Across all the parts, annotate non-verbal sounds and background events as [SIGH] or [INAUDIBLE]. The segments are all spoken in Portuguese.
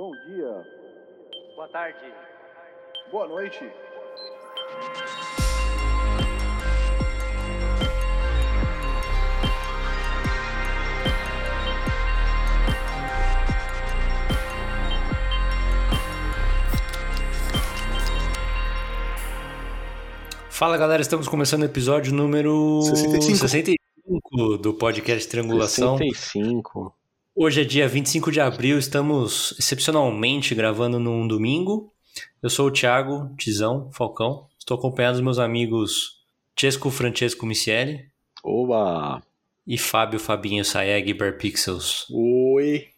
Bom dia. Boa tarde. Boa noite. Fala galera, estamos começando o episódio número 65. 65 do podcast Triangulação. 65. Hoje é dia 25 de abril, estamos excepcionalmente gravando num domingo. Eu sou o Thiago Tizão Falcão, estou acompanhado dos meus amigos Chesco Francesco Micieli Oba! e Fábio Fabinho Saeg Barpixels. Oi.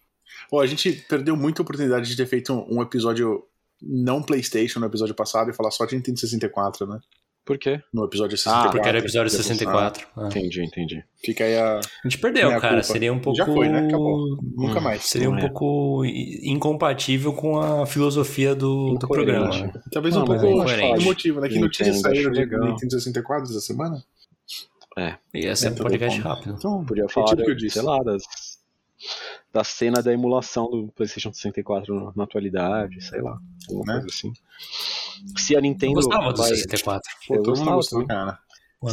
Ó, a gente perdeu muita oportunidade de ter feito um, um episódio não PlayStation no episódio passado e falar só de Nintendo 64, né? Por quê? No episódio 64. Porque era episódio Depois- 64. Ah. Entendi, entendi. Fica aí a. A gente perdeu, Minha cara. culpa. Seria um pouco. Já foi, né? Acabou. Nunca Hum, mais. Seria um é. pouco incompatível com a filosofia do, do programa. Talvez Não, um pouco é incoerente. emotivo, né? Que notícias saíram de. Nintendo 64 essa semana? É, Ia ser um Dentro do podcast rápido. Então, podia retiro falar, o que eu disse. sei lá, das, da cena da emulação do PlayStation 64 na, na atualidade, sei lá. Alguma Né? coisa assim. Se a Eu Nintendo. gostava do vai, 64. Pô, Eu gostava gostou, também. cara.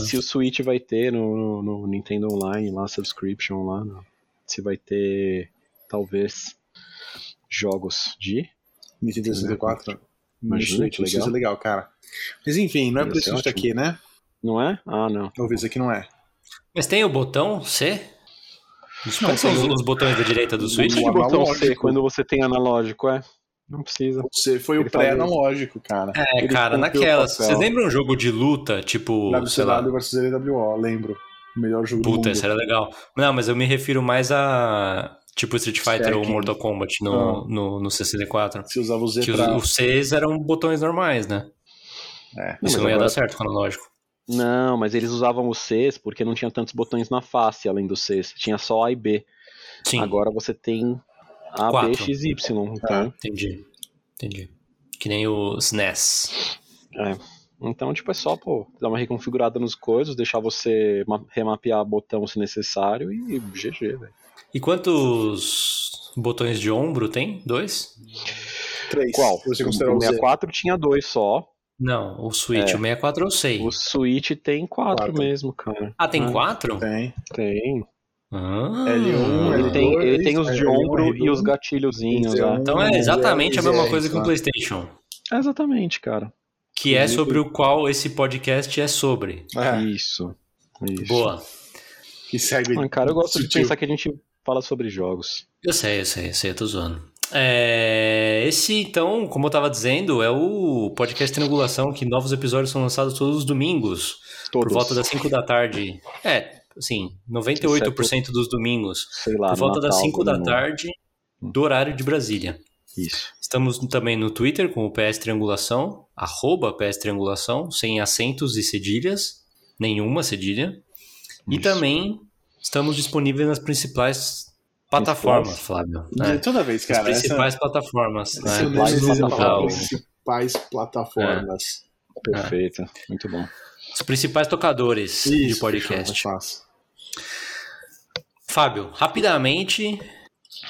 Se o Switch vai ter no, no, no Nintendo Online, lá, subscription lá, no- se vai ter, talvez, jogos de. Nintendo 64. Imagina, Switch, que Isso ia ser legal, cara. Mas enfim, não é por isso que tá aqui, né? Não é? Ah, não. Talvez aqui não é. Mas tem o botão C? Os, Não, quais são os, os botões da direita do Switch? O botão C quando você tem analógico, é? Não precisa. Você foi Ele o pré-analógico, cara. É, Ele cara, papel. Vocês lembram um jogo de luta, tipo. WCW versus LWO, lembro. O melhor jogo do Puta, mundo. esse era legal. Não, mas eu me refiro mais a. Tipo Street Fighter ou. Mortal Kombat no, Ah. no, no 64. Você usava o Z Que os, pra... os Cs eram botões normais, né? É. Isso mas não ia agora- dar certo com o analógico. Não, mas eles usavam os Cs porque não tinha tantos botões na face além dos Cs. Tinha só A e B. Sim, Agora você tem A, B, Quatro. X, Y. Então, entendi. Entendi. Que nem o SNES. é. então, tipo, é só, pô, dar uma reconfigurada nos coisas, deixar você ma- remapear botão se necessário e GG, velho. E quantos botões de ombro tem? Dois? Três. Qual? O considerar o Z. 64 tinha dois só. Não, o Switch, É. o 64 eu sei. O Switch tem quatro, Quatro. mesmo, cara. Ah, tem Ah, quatro? Tem. Tem. Ah, L1, Ele L2, tem, ele tem os de L1, ombro L2, e os gatilhozinhos L1. lá. Então é exatamente a mesma coisa que o tá. PlayStation. É exatamente, cara. Que é sobre o qual esse podcast é sobre. É, Isso. Isso. Boa. que segue. Ah, cara, eu gosto de sutil. pensar que a gente fala sobre jogos. Eu sei, eu sei, eu sei, eu tô zoando. É, esse, então, como eu tava dizendo, é o podcast Triangulação, que novos episódios são lançados todos os domingos, Todos. por volta das 5 da tarde. É, assim, 98% dos domingos, Sei lá, por volta das Natal, 5 da tarde, do horário de Brasília. Isso. Estamos também no Twitter com o PS Triangulação, arroba PS Triangulação, sem acentos e cedilhas, nenhuma cedilha. E Isso. também estamos disponíveis nas principais plataformas, Flávio. né? De Toda vez, As cara. principais plataformas. Essa, né? essa é o Principais das plataformas. principais plataformas. Perfeito. Muito bom. Os principais tocadores de Isso, podcast. fechou. Fábio, rapidamente,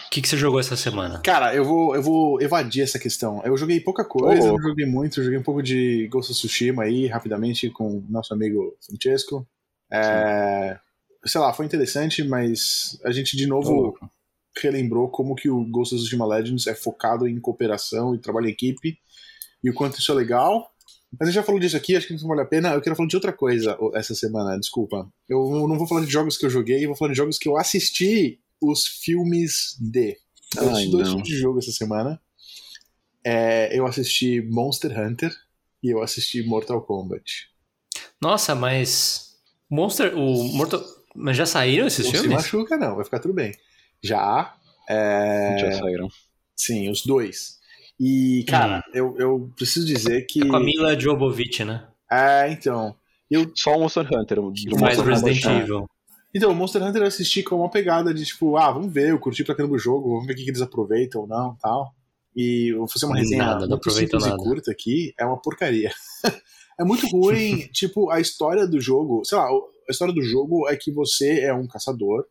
o que, que você jogou essa semana? Cara, eu vou, eu vou evadir essa questão. Eu joguei pouca coisa, Ô, não joguei muito, joguei um pouco de Ghost of Tsushima aí, rapidamente, com o nosso amigo Francesco. É, sei lá, foi interessante, mas a gente de novo louco. relembrou como que o Ghost of Tsushima Legends é focado em cooperação e trabalho em equipe, e o quanto isso é legal. Mas a gente já falou disso aqui, acho que não vale a pena. Eu quero falar de outra coisa essa semana, desculpa. Eu não vou falar de jogos que eu joguei, eu vou falar de jogos que eu assisti os filmes de. Eu Ai, assisti dois não. tipos de jogo essa semana. É, eu assisti Monster Hunter e eu assisti Mortal Kombat. Nossa, mas. Monster. O Mortal. Mas já saíram esses não se filmes? machuca, não, vai ficar tudo bem. Já. é, Já saíram. Sim, os dois. E, cara, eu, eu preciso dizer que. É com a Mila Jovovich, né? É, então. Eu, Só o Monster Hunter. o- Que do faz Monster Resident Hunter. Evil. então, o Monster Hunter eu assisti com uma pegada de tipo, ah, vamos ver, eu curti pra caramba o jogo, vamos ver o que, que eles aproveitam ou não tal. E eu vou fazer uma resenha Nada, não muito simples nada. e curta aqui, é uma porcaria. [LAUGHS] é muito ruim, [LAUGHS] tipo, a história do jogo, sei lá, a história do jogo é que você é um caçador,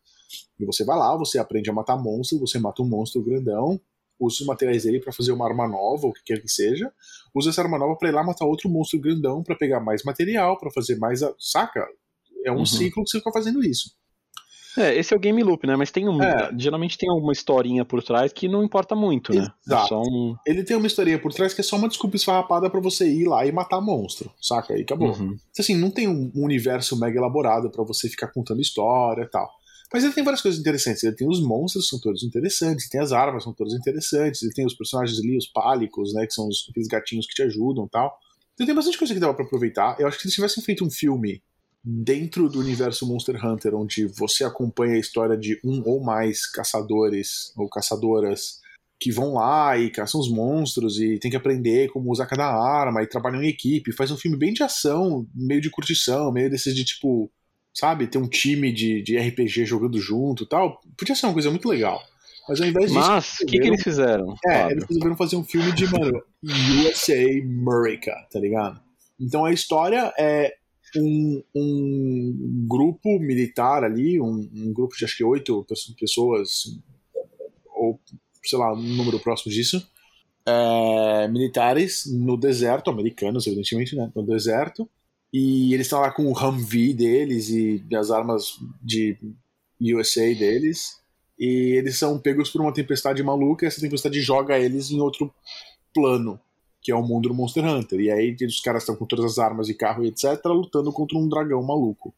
e você vai lá, você aprende a matar monstros, você mata um monstro grandão, usa os materiais dele para fazer uma arma nova, ou o que quer que seja, usa essa arma nova para ir lá matar outro monstro grandão para pegar mais material, para fazer mais. A... Saca? É um uhum. ciclo que você fica fazendo isso. É, esse é o game loop, né? Mas tem um. É. Geralmente tem alguma historinha por trás que não importa muito, né? É Exato. É um... Ele tem uma historinha por trás que é só uma desculpa esfarrapada para você ir lá e matar monstro, saca? Aí acabou. Uhum. Assim, não tem um universo mega elaborado para você ficar contando história e tal. Mas ele tem várias coisas interessantes. Ele tem os monstros, são todos interessantes. Tem as armas, são todas interessantes. Ele tem os personagens ali, os pálicos, né? Que são os, aqueles gatinhos que te ajudam e tal. Então tem bastante coisa que dava pra aproveitar. Eu acho que se eles tivessem feito um filme dentro do universo Monster Hunter, onde você acompanha a história de um ou mais caçadores ou caçadoras que vão lá e caçam os monstros e tem que aprender como usar cada arma e trabalham em equipe. Faz um filme bem de ação, meio de curtição, meio desses de tipo sabe? Ter um time de, de RPG jogando junto tal. Podia ser uma coisa muito legal. Mas ao invés disso. Mas, o que, que eles fizeram? É, eles resolveram fazer um filme de, mano, USA America, tá ligado? Então a história é um, um grupo militar ali, um, um grupo de acho que oito pessoas, ou sei lá, um número próximo disso, é, militares no deserto, americanos, evidentemente, né? No deserto, e eles estão lá com o Humvee deles e as armas de USA deles. E eles são pegos por uma tempestade maluca e essa tempestade joga eles em outro plano, que é o mundo do Monster Hunter. E aí os caras estão com todas as armas e carro e etc, lutando contra um dragão maluco.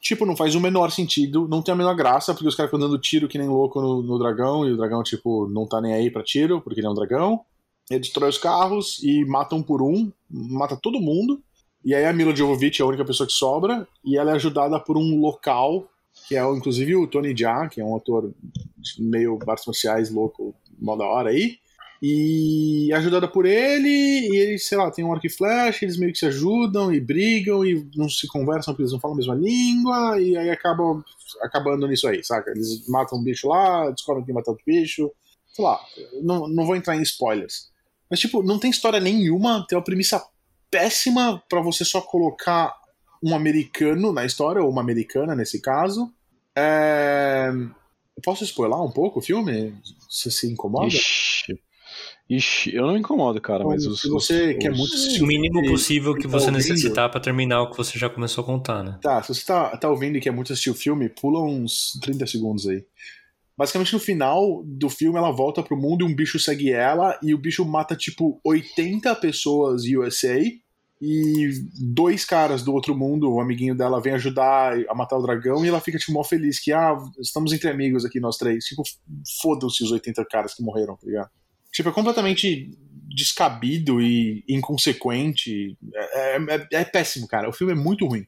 Tipo, não faz o menor sentido, não tem a menor graça, porque os caras ficam dando tiro que nem louco no, no dragão, e o dragão, tipo, não tá nem aí pra tiro, porque ele é um dragão. Ele destrói os carros e matam por um, mata todo mundo. E aí a Mila Jovovich é a única pessoa que sobra, e ela é ajudada por um local, que é inclusive o Tony Jaa, que é um ator meio artes marciais louco, mó da hora aí. E é ajudada por ele, e ele, sei lá, tem um arco e flash, eles meio que se ajudam e brigam e não se conversam porque eles não falam a mesma língua, e aí acabam acabando nisso aí, saca? Eles matam um bicho lá, descobrem que matar o bicho, sei lá, não, não vou entrar em spoilers. Mas, tipo, não tem história nenhuma, tem uma premissa péssima para você só colocar um americano na história, ou uma americana nesse caso. É... Posso spoiler um pouco o filme? Você se incomoda? Ixi. Ixi, eu não me incomodo, cara, mas os, se você os, quer muito assistir o mínimo possível que, você tá necessitar para terminar o que você já começou a contar, né? Tá, se você tá, tá ouvindo e quer muito assistir o filme, pula uns 30 segundos aí. Basicamente, no final do filme, ela volta pro mundo e um bicho segue ela, e o bicho mata, tipo, 80 pessoas USA, e dois caras do outro mundo, o amiguinho dela, vem ajudar a matar o dragão, e ela fica, tipo, mó feliz, que, ah, estamos entre amigos aqui, nós três. Tipo, foda-se os 80 caras que morreram, tá ligado? Tipo, é completamente descabido e inconsequente. É, é, é, é péssimo, cara. O filme é muito ruim.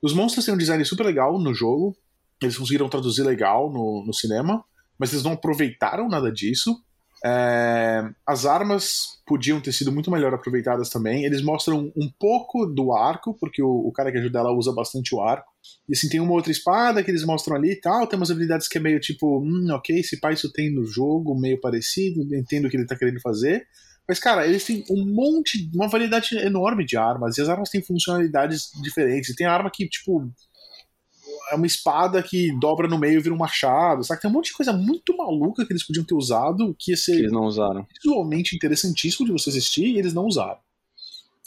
Os monstros têm um design super legal no jogo, eles conseguiram traduzir legal no, no cinema, mas eles não aproveitaram nada disso. É, as armas podiam ter sido muito melhor aproveitadas também. Eles mostram um pouco do arco, porque o, o, cara que ajuda ela usa bastante o arco. E assim, tem uma outra espada que eles mostram ali e tal. Tem umas habilidades que é meio tipo, hum, ok, esse pai isso tem no jogo, meio parecido, entendo o que ele tá querendo fazer. Mas, cara, eles têm um monte, uma variedade enorme de armas, e as armas têm funcionalidades diferentes. E tem arma que, tipo, é uma espada que dobra no meio e vira um machado, sabe? Tem um monte de coisa muito maluca que eles podiam ter usado, que ia ser que eles não usaram. visualmente interessantíssimo de você assistir, e eles não usaram.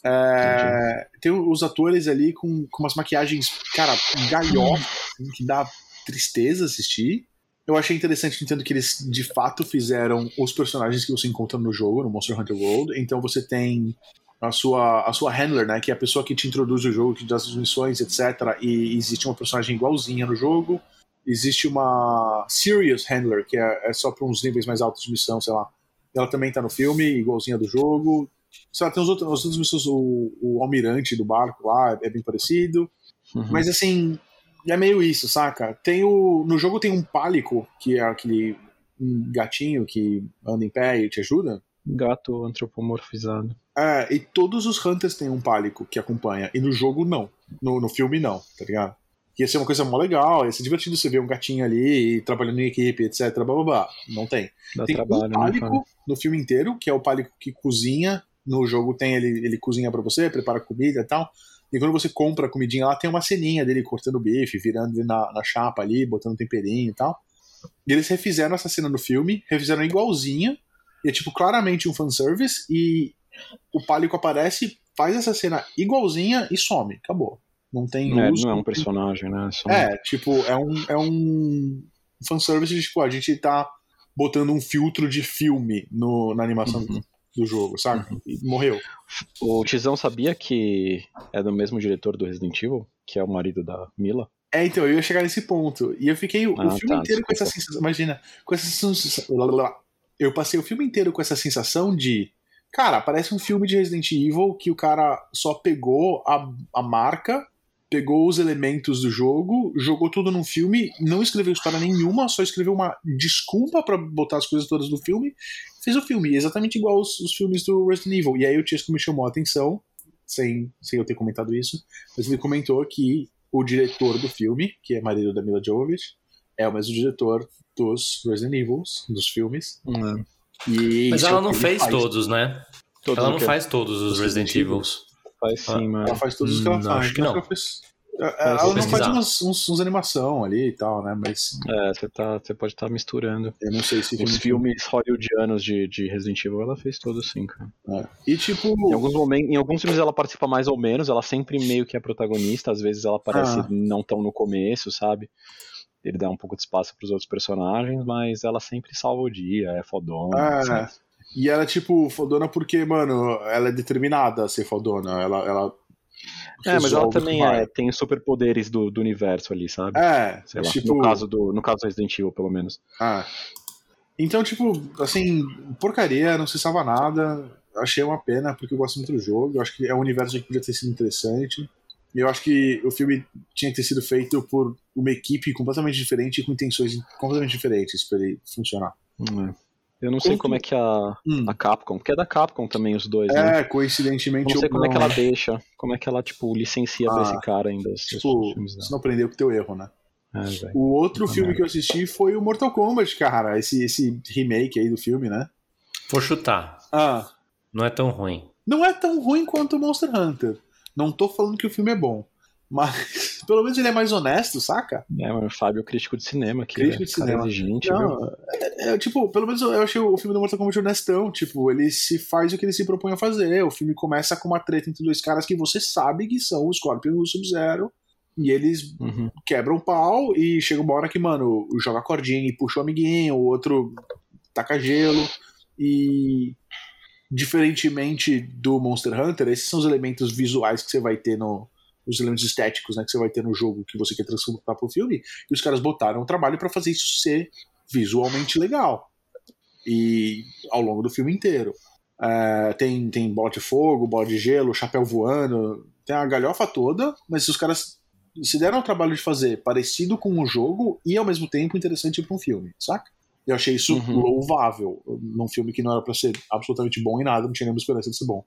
É, tem os atores ali com, com umas maquiagens, cara, galhofas, assim, que dá tristeza assistir. Eu achei interessante, entendo que eles de fato fizeram os personagens que você encontra no jogo, no Monster Hunter World. Então você tem a sua, a sua handler, né? Que é a pessoa que te introduz o jogo, que dá as missões, etc. E existe uma personagem igualzinha no jogo. Existe uma Serious Handler, que é, é só para uns níveis mais altos de missão, sei lá. Ela também tá no filme, igualzinha do jogo. Sei lá, tem os outros, as outras missões, o, o almirante do barco lá é bem parecido. Uhum. Mas assim, é meio isso, saca? Tem o, no jogo tem um pálico, que é aquele gatinho que anda em pé e te ajuda. Gato antropomorfizado. É, e todos os Hunters têm um pálico que acompanha. E no jogo, não. No, no filme, não, tá ligado? Ia ser uma coisa mó legal, ia ser divertido você ver um gatinho ali trabalhando em equipe, etc. Blá, blá, blá. Não tem. Dá tem trabalho, um né, pálico né, no filme inteiro, que é o pálico que cozinha. No jogo tem ele, ele cozinha para você, prepara comida e tal. E quando você compra a comidinha lá, tem uma ceninha dele cortando bife, virando ele na, na chapa ali, botando temperinho e tal. E eles refizeram essa cena no filme, refizeram igualzinha, e é tipo claramente um fanservice, e o Pálico aparece, faz essa cena igualzinha e some. Acabou. Não tem É, uso. não é um personagem, né? Só- É, tipo, é um, é um fanservice de, tipo, a gente tá botando um filtro de filme no, na animação Uhum. do jogo, sabe? E morreu. O Tizão sabia que é do mesmo diretor do Resident Evil, que é o marido da Mila? É, então, eu ia chegar nesse ponto. E eu fiquei o, o Ah, filme tá, inteiro com essa sensação. Imagina, com essa sensação. Eu passei o filme inteiro com essa sensação de. Cara, parece um filme de Resident Evil que o cara só pegou a, a marca, pegou os elementos do jogo, jogou tudo num filme, não escreveu história nenhuma, só escreveu uma desculpa pra botar as coisas todas do filme, fez o filme, exatamente igual os, os filmes do Resident Evil. E aí o Chesco me chamou a atenção, sem, sem eu ter comentado isso, mas ele comentou que o diretor do filme, que é marido da Mila Jovovich, é o mesmo diretor dos Resident Evils, dos filmes. E Mas é ela não fez faz. todos, né? Todos ela não faz todos os Resident Evils. Faz sim, mano. Ela faz todos os que ela Hum, faz. acho que não. Ela, fez- ela não faz pesquisar. umas, uns, uns animação ali e tal, né? Mas É, você tá, você pode estar misturando. eu não sei se Os filme- filmes hollywoodianos de, de Resident Evil, ela fez todos sim, cara. É. E tipo. Em alguns, momentos, em alguns filmes ela participa mais ou menos, ela sempre meio que é protagonista, às vezes ela aparece Ah. não tão no começo, sabe? Ele dá um pouco de espaço pros outros personagens, mas ela sempre salva o dia, é fodona. É. assim. E ela, tipo, fodona porque, mano, ela é determinada a ser fodona. Ela. ela É, mas ela também é, tem os superpoderes do, do universo ali, sabe? É, Sei lá, tipo. no, caso do, no caso Resident Evil, pelo menos. Ah. Então, tipo, assim, porcaria, não se salva nada. Achei uma pena, porque eu gosto muito do jogo. Eu acho que é um universo que podia ter sido interessante. E eu acho que o filme tinha que ter sido feito por uma equipe completamente diferente e com intenções completamente diferentes para ele funcionar. Hum, é. Eu não sei Como como é que a, a Capcom, porque é da Capcom também os dois, né? É, coincidentemente. Eu não sei como é que ela não. deixa, como é que ela, tipo, licencia pra Ah, esse cara ainda Tipo, filmes você não aprendeu com o teu erro, né? É. O outro filme merda. que eu assisti foi o Mortal Kombat, cara. Esse, esse remake aí do filme, né? Vou chutar. Ah, Não é tão ruim. não é tão ruim quanto o Monster Hunter. Não tô falando que o filme é bom. Mas [LAUGHS] pelo menos ele é mais honesto, saca? É, mas o Fábio é crítico de cinema aqui, Crítico né? de cinema. exigente? Não, é, é, tipo, pelo menos eu achei o filme do Mortal Kombat honestão. Tipo, ele se faz o que ele se propõe a fazer. O filme começa com uma treta entre dois caras que você sabe que são o Scorpion e o Sub-Zero. E eles Uhum. quebram o pau e chega uma hora que, mano, joga cordinha e puxa o amiguinho, o outro taca gelo. E diferentemente do Monster Hunter, esses são os elementos visuais que você vai ter no. Os elementos estéticos né, que você vai ter no jogo que você quer transportar pro filme. E os caras botaram o trabalho para fazer isso ser visualmente legal. E ao longo do filme inteiro. É, tem, tem bola de fogo, bola de gelo, chapéu voando, tem a galhofa toda, mas os caras se deram o trabalho de fazer parecido com o jogo e ao mesmo tempo interessante para um filme, saca? Eu achei isso Uhum. louvável num filme que não era para ser absolutamente bom em nada, não tinha nenhuma esperança de ser bom.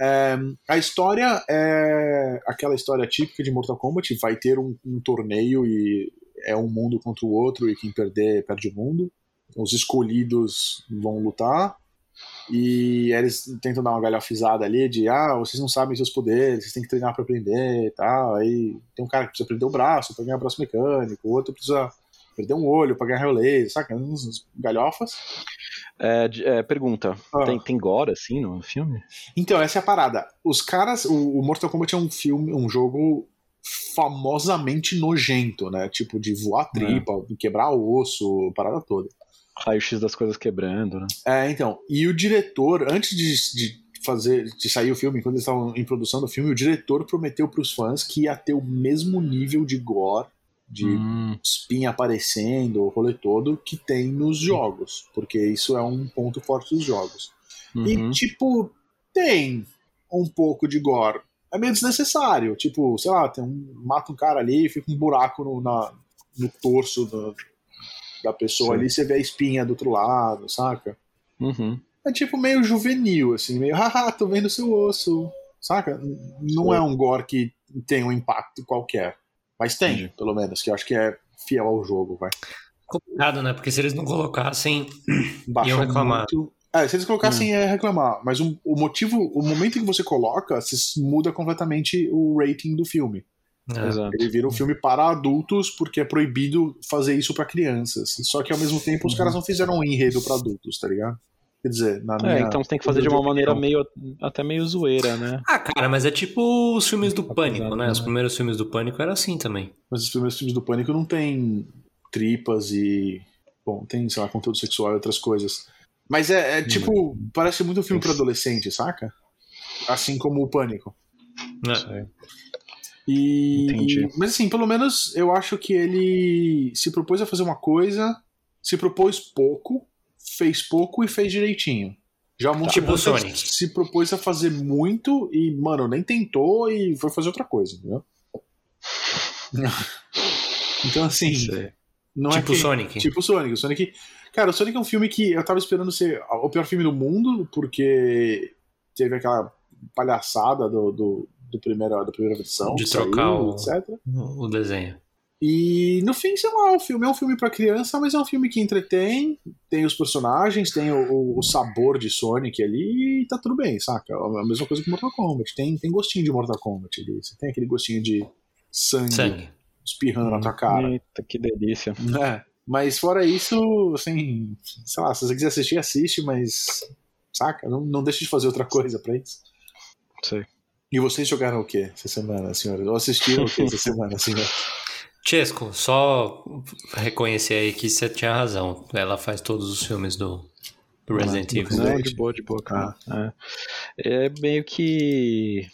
É, a história é aquela história típica de Mortal Kombat: vai ter um, um torneio e é um mundo contra o outro, e quem perder, perde o mundo. Os escolhidos vão lutar. E eles tentam dar uma galhofizada ali de ah, vocês não sabem seus poderes, vocês têm que treinar pra aprender e tal. Aí tem um cara que precisa perder o braço pra ganhar braço mecânico, o outro precisa perder um olho pra ganhar laser, saca? Uns uns galhofas. É, é, pergunta, Ah. tem, tem gore, assim, no filme? Então, essa é a parada. Os caras. O, o Mortal Kombat é um filme, um jogo famosamente nojento, né? Tipo, de voar tripa, quebrar osso, parada toda. Raio-X das coisas quebrando, né? É, então. E o diretor, antes de, de fazer, de sair o filme, quando eles estavam em produção do filme, o diretor prometeu pros fãs que ia ter o mesmo nível de gore, de Hum, espinha aparecendo, o rolê todo, que tem nos jogos. Porque isso é um ponto forte dos jogos. uhum. E, tipo, tem um pouco de gore. É meio desnecessário. Tipo, sei lá, tem um, mata um cara ali e fica um buraco no, na, no torso do- da pessoa Sim. ali, você vê a espinha do outro lado, saca? Uhum. É tipo meio juvenil, assim, meio, haha, tô vendo seu osso, saca? Não é um gore que tem um impacto qualquer. Mas tem, Entendi. pelo menos, que eu acho que é fiel ao jogo, vai. Complicado, né? Porque se eles não colocassem. [CLEARS THROAT] Baixou Iam reclamar. muito. É, se eles colocassem é reclamar, mas um- o motivo, o momento em que você coloca, você muda completamente o rating do filme. É. Exato. Ele vira um filme para adultos porque é proibido fazer isso pra crianças. Só que ao mesmo tempo os caras não fizeram um enredo pra adultos, tá ligado? Quer dizer, na É, minha. então você tem que fazer de uma maneira meio até meio zoeira, né? Ah, cara, mas é tipo os filmes do Pânico, Apesar né? de- Os primeiros filmes do Pânico era assim também. Mas os primeiros filmes do Pânico não tem tripas e. Bom, tem, sei lá, conteúdo sexual e outras coisas. Mas é, é tipo, parece muito um filme pra adolescente, saca? Assim como o Pânico. Né? Aí. E, Entendi. Mas assim, pelo menos eu acho que ele se propôs a fazer uma coisa, se propôs pouco, fez pouco e fez direitinho. Já o Monty Tipo se propôs a fazer muito e, mano, nem tentou e foi fazer outra coisa, entendeu? [LAUGHS] então, assim, não tipo é que... Sonic. Tipo Sonic. Sonic. Cara, o Sonic é um filme que eu tava esperando ser o pior filme do mundo, porque teve aquela palhaçada do, do, do primeira, da primeira versão. De trocar saiu, o- etc. O desenho. E no fim, sei lá, o filme é um filme pra criança, mas é um filme que entretém, tem os personagens, tem o, o- sabor de Sonic ali e tá tudo bem, saca? É a mesma coisa que Mortal Kombat. Tem, tem gostinho de Mortal Kombat ali. Você tem aquele gostinho de sangue, Sangue. espirrando na tua cara. Eita, que delícia. É, mas fora isso, assim, sei lá, se você quiser assistir, assiste, mas saca? Não, não deixe de fazer outra coisa pra isso. Sei. E vocês jogaram o que essa semana, senhores? Ou assistiram o que essa [LAUGHS] semana, senhor? Chesco, só reconhecer aí que você tinha razão. Ela faz todos os filmes do, do Resident do Evil. Não, de boa, de boa, cara. Ah. É. É meio que.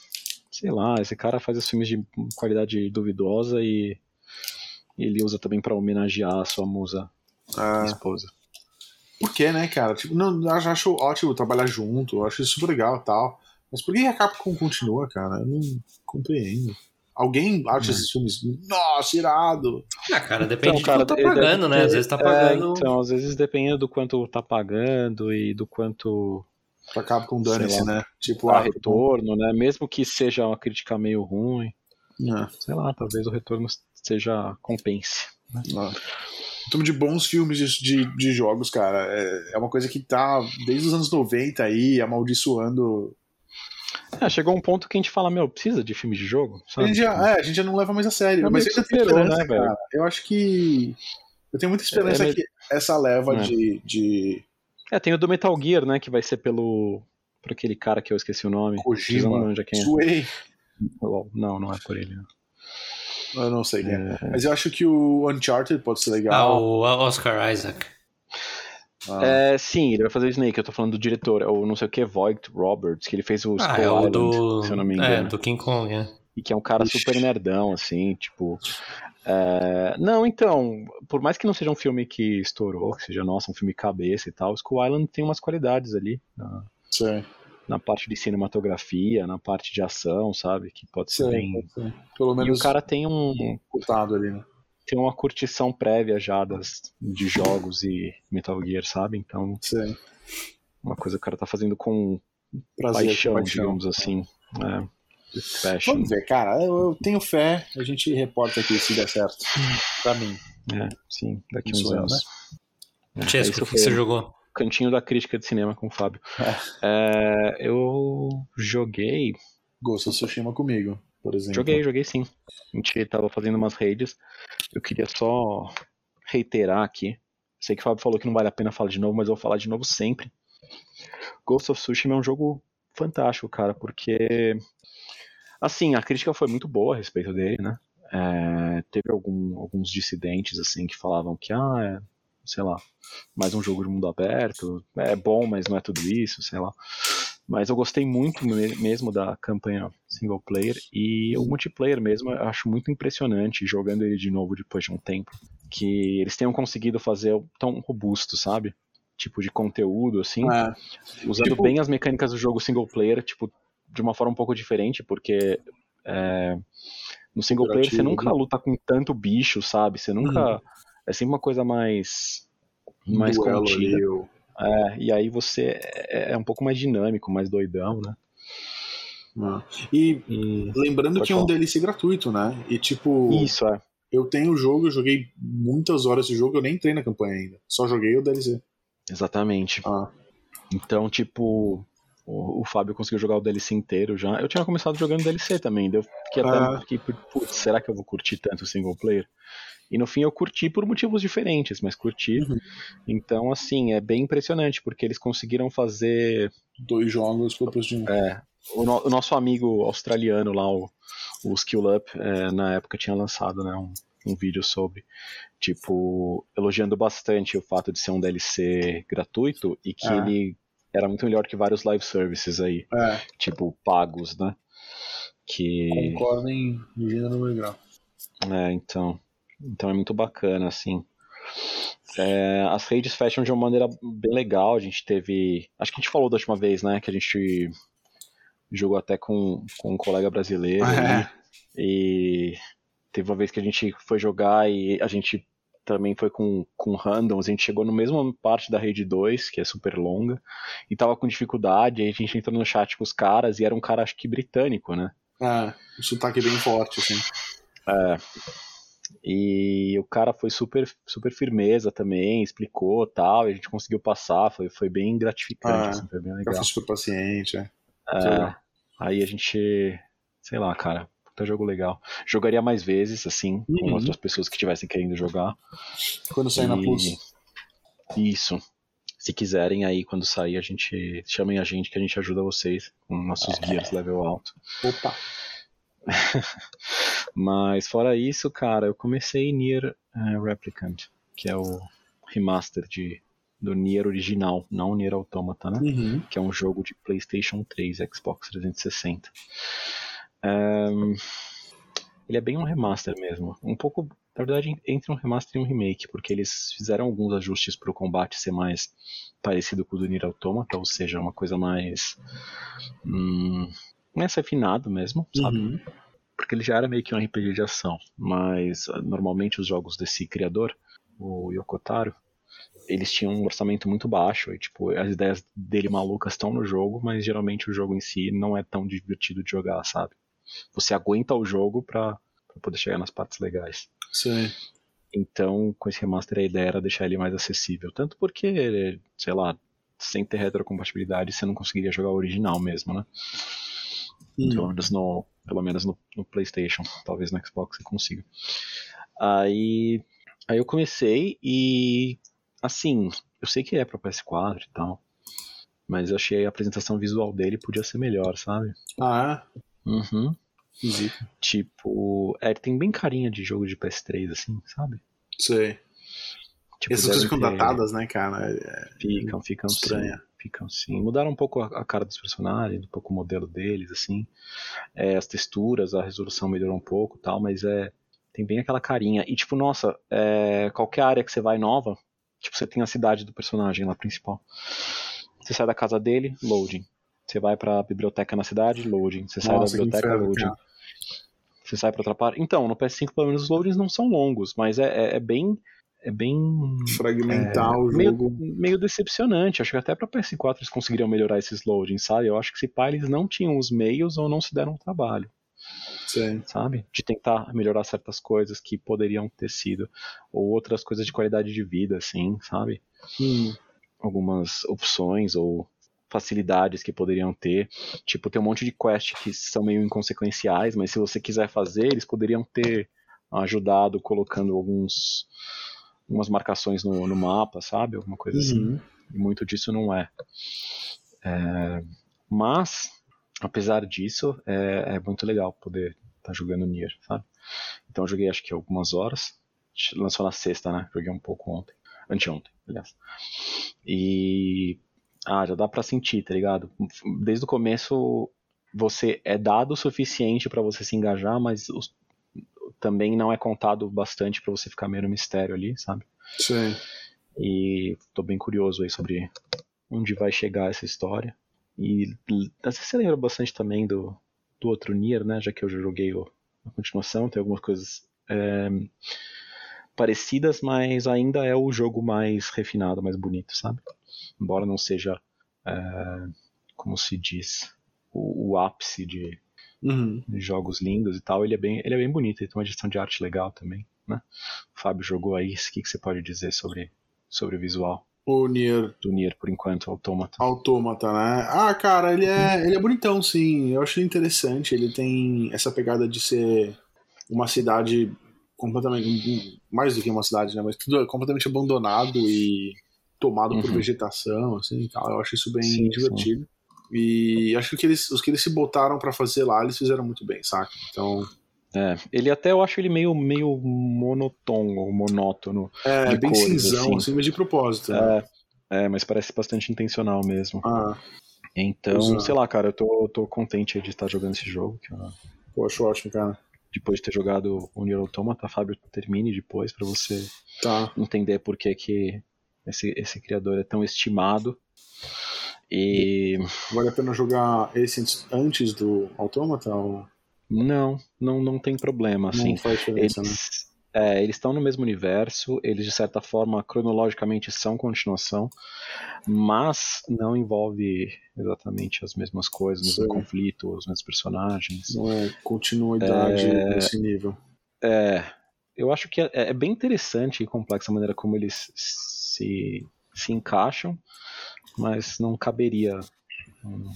Sei lá, esse cara faz os filmes de qualidade duvidosa e ele usa também pra homenagear a sua musa, Ah, esposa. por que, né, cara? Tipo, não, eu acho ótimo trabalhar junto, eu acho isso super legal e tal. Mas por que a Capcom continua, cara? Eu não compreendo. Alguém acha esses filmes, nossa, irado. Ah, cara, depende Então, cara, de quanto tá deve pagando, né? Às vezes tá é, pagando. então, às vezes depende do quanto tá pagando e do quanto Pra Capcom Sei dane-se, lá. né? Tipo, ah, retorno, né? Mesmo que seja uma crítica meio ruim, não, sei lá, talvez o retorno seja compense. não. Estamos de bons filmes de, de, de jogos, cara. É, é uma coisa que tá desde os anos 90 aí, amaldiçoando. É, chegou um ponto que a gente fala, meu, precisa de filme de jogo? A Sabe? gente, já, é, a gente já não leva mais a sério. É mas eu esperança, né, velho? cara. Eu acho que. Eu tenho muita esperança É, é que essa leva É. de, de É, tem o do Metal Gear, né? Que vai ser pelo. Por aquele cara que eu esqueci o nome. Não Kojima. é. Suei. Não, não é por ele. não. Eu não sei quem é. Mas eu acho que o Uncharted pode ser Ah, legal. o Oscar Isaac. Ah, É, sim, ele vai fazer o Snake, eu tô falando do diretor, é o não sei o que, Voight Roberts, que ele fez o Ah, Skull é o Island, do. se eu não me É, engano. do King Kong, é. E que é um cara Ixi. super nerdão, assim, tipo. é, Não, então, por mais que não seja um filme que estourou, que seja, nossa, um filme cabeça e tal, o Skull Island tem umas qualidades ali, na, sei, na parte de cinematografia, na parte de ação, sabe? Que pode ser sei, bem. ser. Pelo E menos o cara tem um, ocultado ali, né? Tem uma curtição prévia já das, de jogos e Metal Gear, sabe? Então, Sei. uma coisa que o cara tá fazendo com Prazer, paixão, paixão. digamos assim. É. Vamos ver, cara. Eu, eu tenho fé. A gente reporta aqui se der certo. Pra mim. É, sim, daqui uns é, anos. É, Chesco, o que você jogou? cantinho da crítica de cinema com o Fábio. É, eu joguei. Ghost of Tsushima comigo, por exemplo. Joguei, joguei sim. A gente tava fazendo umas redes. Eu queria só reiterar aqui. Sei que o Fábio falou que não vale a pena falar de novo, mas eu vou falar de novo sempre. Ghost of Tsushima é um jogo fantástico, cara, porque. Assim, a crítica foi muito boa a respeito dele, né? É, teve algum- alguns dissidentes, assim, que falavam que, ah, é, sei lá, mais um jogo de mundo aberto, é bom, mas não é tudo isso, sei lá. Mas eu gostei muito me- mesmo da campanha single player e o multiplayer mesmo eu acho muito impressionante jogando ele de novo depois de um tempo. Que eles tenham conseguido fazer tão robusto, sabe? Tipo de conteúdo, assim, É, usando tipo- bem as mecânicas do jogo single player, tipo, de uma forma um pouco diferente, porque é, no single player você nunca luta com tanto bicho, sabe? Você nunca. É sempre uma coisa mais. mais contida. É, e aí você é, é um pouco mais dinâmico, mais doidão, né? Ah. E lembrando que é um. DLC gratuito, né? E tipo, Isso, é. eu tenho o jogo, eu joguei muitas horas de jogo, eu nem entrei na campanha ainda. Só joguei o DLC. Exatamente. Ah, Então, tipo, o, o Fábio conseguiu jogar o DLC inteiro já. Eu tinha começado jogando DLC também, deu, fiquei até Ah. fiquei, putz, será que eu vou curtir tanto o single player? E no fim eu curti por motivos diferentes, mas curti. Uhum. Então, assim, é bem impressionante, porque eles conseguiram fazer. Dois jogos por preço de um. é, o, no- o nosso amigo australiano lá, o, o Skill Up, é, na época tinha lançado né, um, um vídeo sobre, tipo, elogiando bastante o fato de ser um DLC gratuito e que Ah. ele era muito melhor que vários live services aí, É, tipo, pagos, né? Que. concordo em gênero no grau. É, então. Então é muito bacana, assim. É, as redes fecham de uma maneira bem legal. A gente teve. Acho que a gente falou da última vez, né? Que a gente jogou até com, com um colega brasileiro. [LAUGHS] É. ali, E teve uma vez que a gente foi jogar e a gente também foi com, com randoms. A gente chegou no mesmo parte da rede 2, que é super longa, e tava com dificuldade. Aí a gente entrou no chat com os caras e era um cara, acho que britânico, né? É, o sotaque bem forte, assim. É. E o cara foi super, super firmeza também, explicou tal, e a gente conseguiu passar, foi, foi bem gratificante, Ah, assim, foi bem legal. foi super paciente, é. É, aí a gente, sei lá, cara, puta jogo legal. Jogaria mais vezes, assim, com Uhum. outras pessoas que estivessem querendo jogar. Quando sair na E- Plus. Isso. Se quiserem aí, quando sair, a gente. Chamem a gente que a gente ajuda vocês com nossos guias level alto. Opa. [LAUGHS] Mas fora isso, cara, eu comecei Nier eh, Replicant, que é o remaster de, do Nier original, não o Nier Automata, né? Uhum. Que é um jogo de PlayStation 3, Xbox 360. Ehm, ele é bem um remaster mesmo. Um pouco, na verdade, entre um remaster e um remake, porque eles fizeram alguns ajustes para o combate ser mais parecido com o do Nier Automata, ou seja, uma coisa mais. Hum, mais refinado mesmo, sabe? Uhum. porque ele já era meio que um RPG de ação, mas ah, normalmente os jogos desse criador, o Yokotaro, eles tinham um orçamento muito baixo, e tipo, as ideias dele malucas estão no jogo, mas geralmente o jogo em si não é tão divertido de jogar, sabe? Você aguenta o jogo pra, pra poder chegar nas partes legais. Sim. Então, com esse remaster, a ideia era deixar ele mais acessível. Tanto porque, sei lá, sem ter retrocompatibilidade, você não conseguiria jogar o original mesmo, né? Pelo Uhum. menos no, pelo menos no, no PlayStation. Talvez no Xbox você consiga. Aí, aí eu comecei e, assim, eu sei que é pra PS4 e tal, mas eu achei a apresentação visual dele podia ser melhor, sabe? Ah, Uhum. é? Zica. Tipo, é, tem bem carinha de jogo de PS3, assim, sabe? Sei. Tipo, Essas coisas ficam ter- datadas, né, cara? É Ficam, ficam estranha. sim. Ficam sim. Mudaram um pouco a, a cara dos personagens, um pouco o modelo deles, assim. É, as texturas, a resolução melhorou um pouco e tal, mas é. Tem bem aquela carinha. E tipo, nossa, é, qualquer área que você vai nova, tipo, você tem a cidade do personagem lá principal. Você sai da casa dele, loading. Você vai pra biblioteca na cidade, loading. Você sai Nossa, da biblioteca, inferno, loading. cara. Você sai pra outra parte. Então, no PS5 pelo menos os loadings não são longos, mas é, é, é bem. É bem Fragmentar o meio, jogo. meio decepcionante. Acho que até pra PS4 eles conseguiriam melhorar esses loadings, sabe? Eu acho que se pá, eles não tinham os meios ou não se deram o trabalho, Sei. sabe? De tentar melhorar certas coisas que poderiam ter sido. Ou outras coisas de qualidade de vida, assim, sabe? Hum. Algumas opções ou facilidades que poderiam ter. Tipo, tem um monte de quests que são meio inconsequenciais, mas se você quiser fazer, eles poderiam ter ajudado colocando alguns algumas marcações no, no mapa, sabe? Alguma coisa assim. Uhum. E muito disso não é. É, mas, apesar disso, é, é muito legal poder estar jogando Nier, sabe? Então eu joguei acho que algumas horas. Lançou na sexta, né? Joguei um pouco ontem. Anteontem, aliás. E. Ah, já dá pra sentir, tá ligado? Desde o começo você é dado o suficiente pra você se engajar, mas os- também não é contado bastante pra você ficar meio no mistério ali, sabe? Sei. E tô bem curioso aí sobre onde vai chegar essa história. E você lembra bastante também do, do outro Nier, né? Já que eu já joguei o, a continuação, tem algumas coisas é, parecidas, mas ainda é o jogo mais refinado, mais bonito, sabe? Embora não seja, é, como se diz, o, o ápice de, Uhum. de jogos lindos e tal, ele é bem, ele é bem bonito, ele tem uma gestão de arte legal também, né? O Fábio jogou aí, o que, que você pode dizer sobre, sobre o visual? O Nier. Do Nier, por enquanto, Automata. Automata, né? Ah, cara, ele é, ele é bonitão, sim. Eu acho ele interessante. Ele tem essa pegada de ser uma cidade completamente. Mais do que uma cidade, né? Mas tudo é completamente abandonado e tomado uhum. por vegetação, assim e tal. Eu acho isso bem sim, divertido. Sim. E acho que eles, os que eles se botaram para fazer lá, eles fizeram muito bem, saca? Então. É, ele até eu acho ele meio, meio monotono, monótono. É, bem cores, cinzão, assim. assim, mas de propósito. Né? É, é, mas parece bastante intencional mesmo. Ah. Então, sei lá, cara, eu tô, tô contente de estar jogando esse jogo. Que eu... Pô, acho ótimo, cara. Depois de ter jogado o Nier Automata, Fábio, termine depois para você tá. entender por que, que esse, esse criador é tão estimado. E. Vale a pena jogar esse antes do Automata? Ou... Não, não, não tem problema. Assim. Não faz diferença, eles, né? É, eles estão no mesmo universo, eles de certa forma cronologicamente são continuação, mas não envolve exatamente as mesmas coisas, o mesmo conflito, os mesmos personagens. Não é continuidade é, nesse nível. É, eu acho que é, é, bem interessante e complexa a maneira como eles se, se encaixam, mas não caberia hum,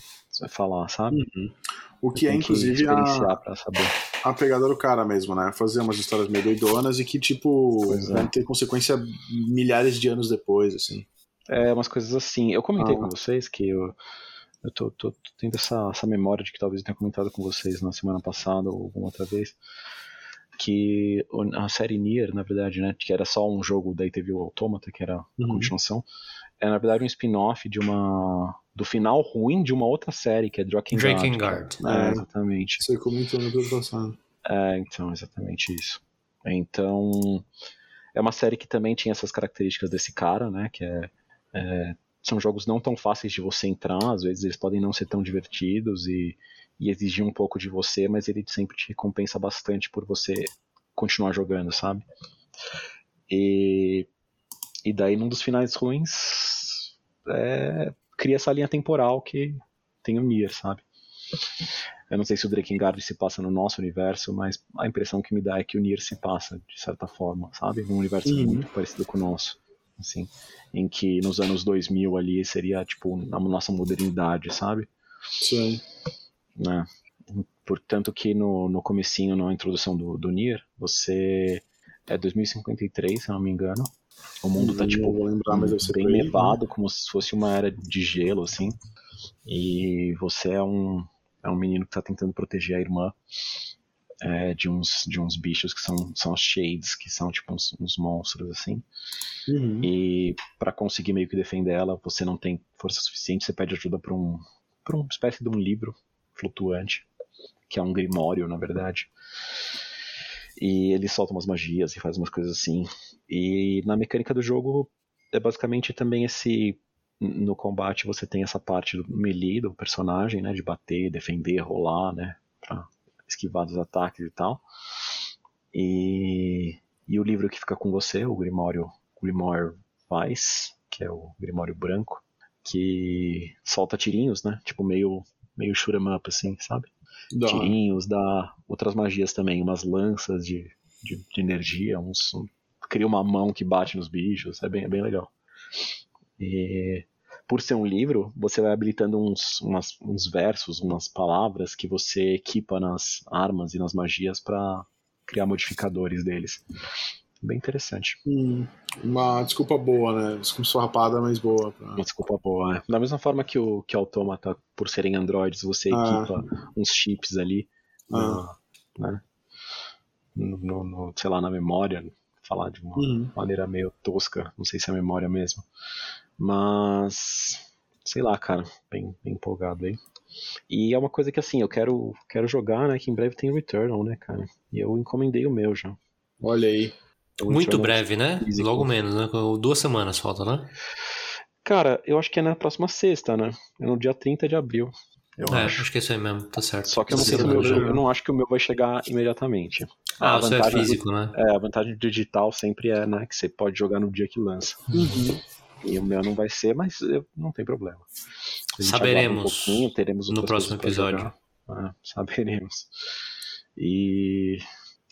falar, sabe? Uhum. O que é, inclusive, a, a pegada do cara mesmo, né? Fazer umas histórias meio doidonas e que, tipo, vão é. ter consequência milhares de anos depois, assim. É, umas coisas assim. Eu comentei ah. com vocês que eu, eu tô, tô, tô, tendo essa, essa memória de que talvez eu tenha comentado com vocês na semana passada ou alguma outra vez, que a série Nier, na verdade, né, que era só um jogo, daí teve o Automata, que era a uhum. continuação, é na verdade um spin-off de uma do final ruim de uma outra série, que é Drakengard. Drakengard. É, é, exatamente. Você comentou no episódio passado. É, então, exatamente isso. Então, é uma série que também tinha essas características desse cara, né, que é, é são jogos não tão fáceis de você entrar, às vezes eles podem não ser tão divertidos e, e exigir um pouco de você, mas ele sempre te recompensa bastante por você continuar jogando, sabe? E, e daí, num dos finais ruins, é, cria essa linha temporal que tem o Nier, sabe? Eu não sei se o Drakengard se passa no nosso universo, mas a impressão que me dá é que o Nier se passa, de certa forma, sabe? Num universo uhum. muito parecido com o nosso, assim. Em que nos anos 2000 ali seria, tipo, a nossa modernidade, sabe? Sim. Né? Portanto que no, no comecinho, na introdução do, do Nier, você... É 2053, se não me engano. O mundo tá, tipo, lembrar, bem nevado, como se fosse uma era de gelo, assim. E você é um, é um menino que tá tentando proteger a irmã é, de, uns, de uns bichos que são, são Shades, que são, tipo, uns, uns monstros, assim. Uhum. E para conseguir meio que defender ela, você não tem força suficiente, você pede ajuda pra, um, pra uma espécie de um livro flutuante, que é um grimório, na verdade. E ele solta umas magias e faz umas coisas assim. E na mecânica do jogo é basicamente também esse no combate você tem essa parte do melee do personagem, né, de bater, defender, rolar, né, para esquivar dos ataques e tal. E, e o livro que fica com você, o Grimório, Grimoire Vice, que é o Grimório branco, que solta tirinhos, né, tipo meio meio shoot 'em up assim, sabe? Dá. Tirinhos, dá outras magias também, umas lanças de, de, de energia, uns, um, cria uma mão que bate nos bichos, é bem, é bem legal. E por ser um livro, você vai habilitando uns, umas, uns versos, umas palavras que você equipa nas armas e nas magias para criar modificadores deles. Bem interessante. Hum, uma desculpa boa, né? Desculpa esfarrapada, mas boa. Pra... Uma desculpa boa, né? Da mesma forma que o que o Automata, por serem androids, você ah. equipa uns chips ali, ah. né? No, no, no, sei lá, na memória, falar de uma uhum. maneira meio tosca, não sei se é memória mesmo. Mas, sei lá, cara, bem, bem empolgado aí. E é uma coisa que assim, eu quero, quero jogar, né? Que em breve tem o Returnal, né, cara? E eu encomendei o meu já. Olha aí. Muito breve, né? Físico. Logo menos, né? Duas semanas falta, né? Cara, eu acho que é na próxima sexta, né? É no dia 30 de abril. Eu é, acho. acho que é isso aí mesmo, tá certo. Só que eu não, sei meu, eu não acho que o meu vai chegar imediatamente. Ah, você é físico, do, né? É, a vantagem do digital sempre é, né, que você pode jogar no dia que lança. Uhum. E o meu não vai ser, mas eu, não tem problema. Saberemos um teremos no próximo episódio. Ah, saberemos. E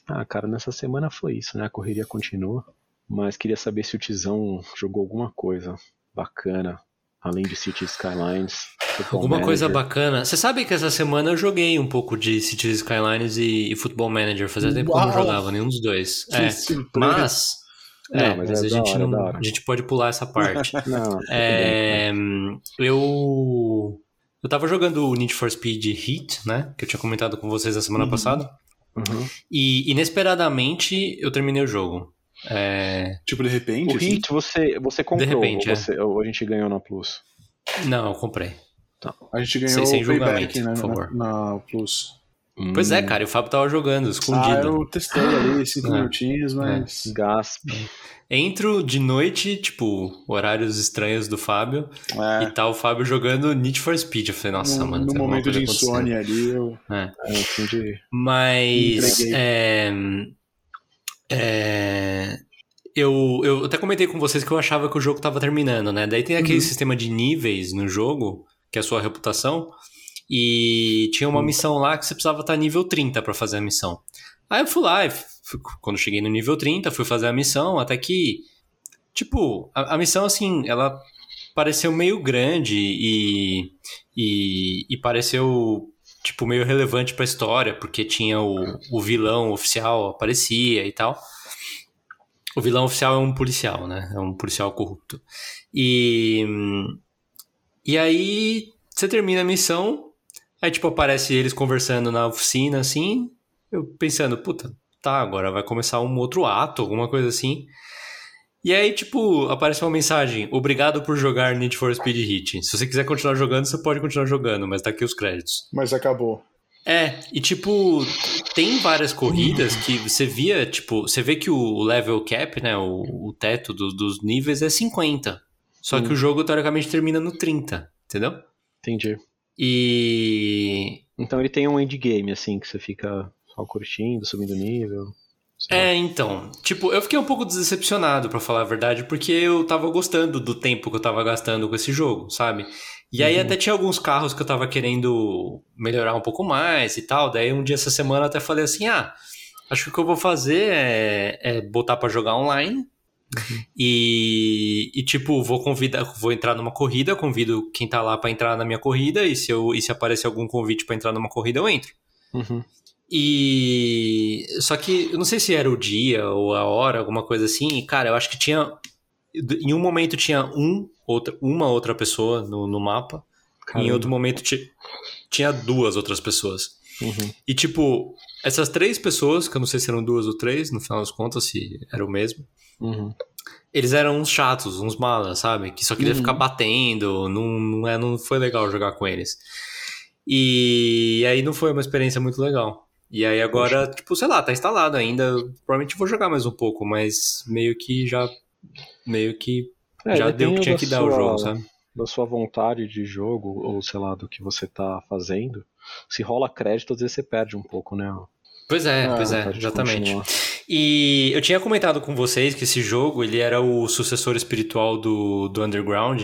ah, cara, nessa semana foi isso, né? A correria continua. Mas queria saber se o Tizão jogou alguma coisa. bacana, além de City Skylines. Alguma Manager. coisa bacana. Você sabe que essa semana eu joguei um pouco de Cities Skylines e, e Football Manager. Fazia tempo que eu não jogava nenhum dos dois. Que é, mas. Não, é, mas, mas é a, gente hora, não, a gente pode pular essa parte. [LAUGHS] não, é, eu. Eu tava jogando o Need for Speed Heat, né? Que eu tinha comentado com vocês na semana uhum. passada. Uhum. E inesperadamente eu terminei o jogo. É... Tipo, de repente? O assim? Heat você, você comprou de repente, ou, é. você, é. ou a gente ganhou na Plus? Não, eu comprei. Tá. A gente ganhou sem, sem o payback né, por favor. Na, na Plus. Pois é, cara, e o Fábio tava jogando, escondido. Ah, eu testei ali, cinco é. minutinhos, mas. É. Gasp. Entro de noite, tipo, horários estranhos do Fábio, é. e tá o Fábio jogando Need for Speed. Eu falei, nossa, no, mano. No momento de insônia ali, eu. É. é de... Mas. É, é, eu, eu até comentei com vocês que eu achava que o jogo tava terminando, né? Daí tem aquele uhum. sistema de níveis no jogo, que é a sua reputação. E tinha uma missão lá que você precisava estar nível 30 para fazer a missão. Aí eu fui lá, fui, quando cheguei no nível 30, fui fazer a missão, até que. Tipo, a, a missão, assim, ela pareceu meio grande e, e, e pareceu tipo meio relevante para a história, porque tinha o, o vilão oficial aparecia e tal. O vilão oficial é um policial, né? É um policial corrupto. E e aí você termina a missão Aí, tipo, aparece eles conversando na oficina, assim, eu pensando, puta, tá, agora vai começar um outro ato, alguma coisa assim. E aí, tipo, aparece uma mensagem: Obrigado por jogar Need for Speed Heat. Se você quiser continuar jogando, você pode continuar jogando, mas tá aqui os créditos. Mas acabou. É, e tipo, tem várias corridas que você via, tipo, você vê que o level cap, né, o, o teto do, dos níveis é 50. Só hum. que o jogo, teoricamente, termina no 30, entendeu? Entendi. E. Então ele tem um endgame, assim, que você fica só curtindo, subindo nível. É, então. Tipo, eu fiquei um pouco decepcionado, para falar a verdade, porque eu tava gostando do tempo que eu tava gastando com esse jogo, sabe? E aí uhum. até tinha alguns carros que eu tava querendo melhorar um pouco mais e tal. Daí um dia essa semana eu até falei assim: ah, acho que o que eu vou fazer é, é botar para jogar online Uhum. E, e, tipo, vou convidar, vou entrar numa corrida, convido quem tá lá para entrar na minha corrida, e se, eu, e se aparecer algum convite para entrar numa corrida, eu entro. Uhum. E. Só que eu não sei se era o dia ou a hora, alguma coisa assim. E, cara, eu acho que tinha. Em um momento tinha um, outra, uma outra pessoa no, no mapa. Caramba. Em outro momento tinha duas outras pessoas. Uhum. E, tipo, essas três pessoas, que eu não sei se eram duas ou três, no final das contas, se era o mesmo. Uhum. Eles eram uns chatos, uns malas, sabe? Que só queria uhum. ficar batendo, não, não, é, não foi legal jogar com eles. E aí não foi uma experiência muito legal. E aí agora, Poxa. tipo, sei lá, tá instalado ainda. Provavelmente vou jogar mais um pouco, mas meio que já. Meio que. É, já deu o que tinha que dar sua, o jogo, sabe? Da sua vontade de jogo, ou sei lá, do que você tá fazendo. Se rola crédito, às vezes você perde um pouco, né? Pois é, ah, pois é, exatamente. Continuar. E eu tinha comentado com vocês que esse jogo ele era o sucessor espiritual do, do Underground,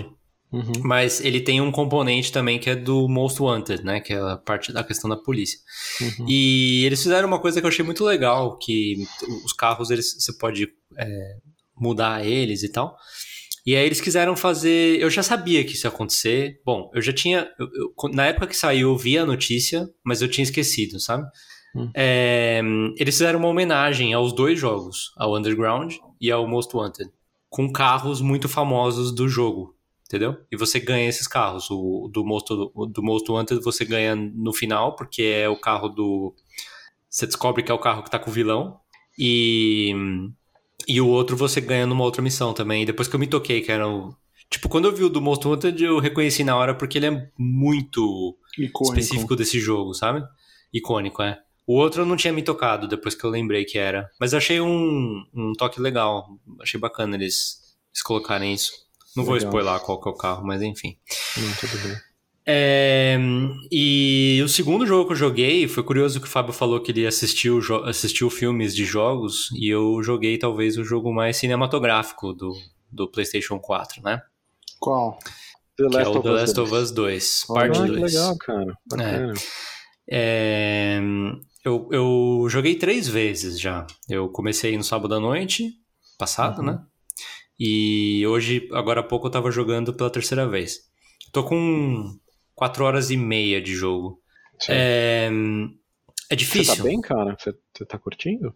uhum. mas ele tem um componente também que é do Most Wanted, né? Que é a parte da questão da polícia. Uhum. E eles fizeram uma coisa que eu achei muito legal, que os carros eles, você pode é, mudar eles e tal. E aí eles quiseram fazer. Eu já sabia que isso ia acontecer. Bom, eu já tinha. Eu, eu, na época que saiu, eu vi a notícia, mas eu tinha esquecido, sabe? Hum. É, eles fizeram uma homenagem aos dois jogos, ao Underground e ao Most Wanted, com carros muito famosos do jogo, entendeu? E você ganha esses carros. O do Most, do Most Wanted você ganha no final, porque é o carro do. Você descobre que é o carro que tá com o vilão. E. E o outro você ganha numa outra missão também. E depois que eu me toquei, que era o. Tipo, quando eu vi o do Most Wanted, eu reconheci na hora porque ele é muito Icônico. específico desse jogo, sabe? Icônico, é. O outro eu não tinha me tocado depois que eu lembrei que era. Mas achei um, um toque legal. Achei bacana eles, eles colocarem isso. Não legal. vou lá qual que é o carro, mas enfim. Hum, tudo bem. É, e o segundo jogo que eu joguei, foi curioso que o Fábio falou que ele assistiu, assistiu filmes de jogos, e eu joguei talvez o jogo mais cinematográfico do, do PlayStation 4, né? Qual? The que é o The Last of Us 2, parte 2. legal, cara. É. É, eu, eu joguei três vezes já. Eu comecei no sábado à noite, passado, uhum. né? E hoje, agora há pouco, eu tava jogando pela terceira vez. Tô com 4 horas e meia de jogo. É, é difícil. Você tá bem, cara? Você, você tá curtindo?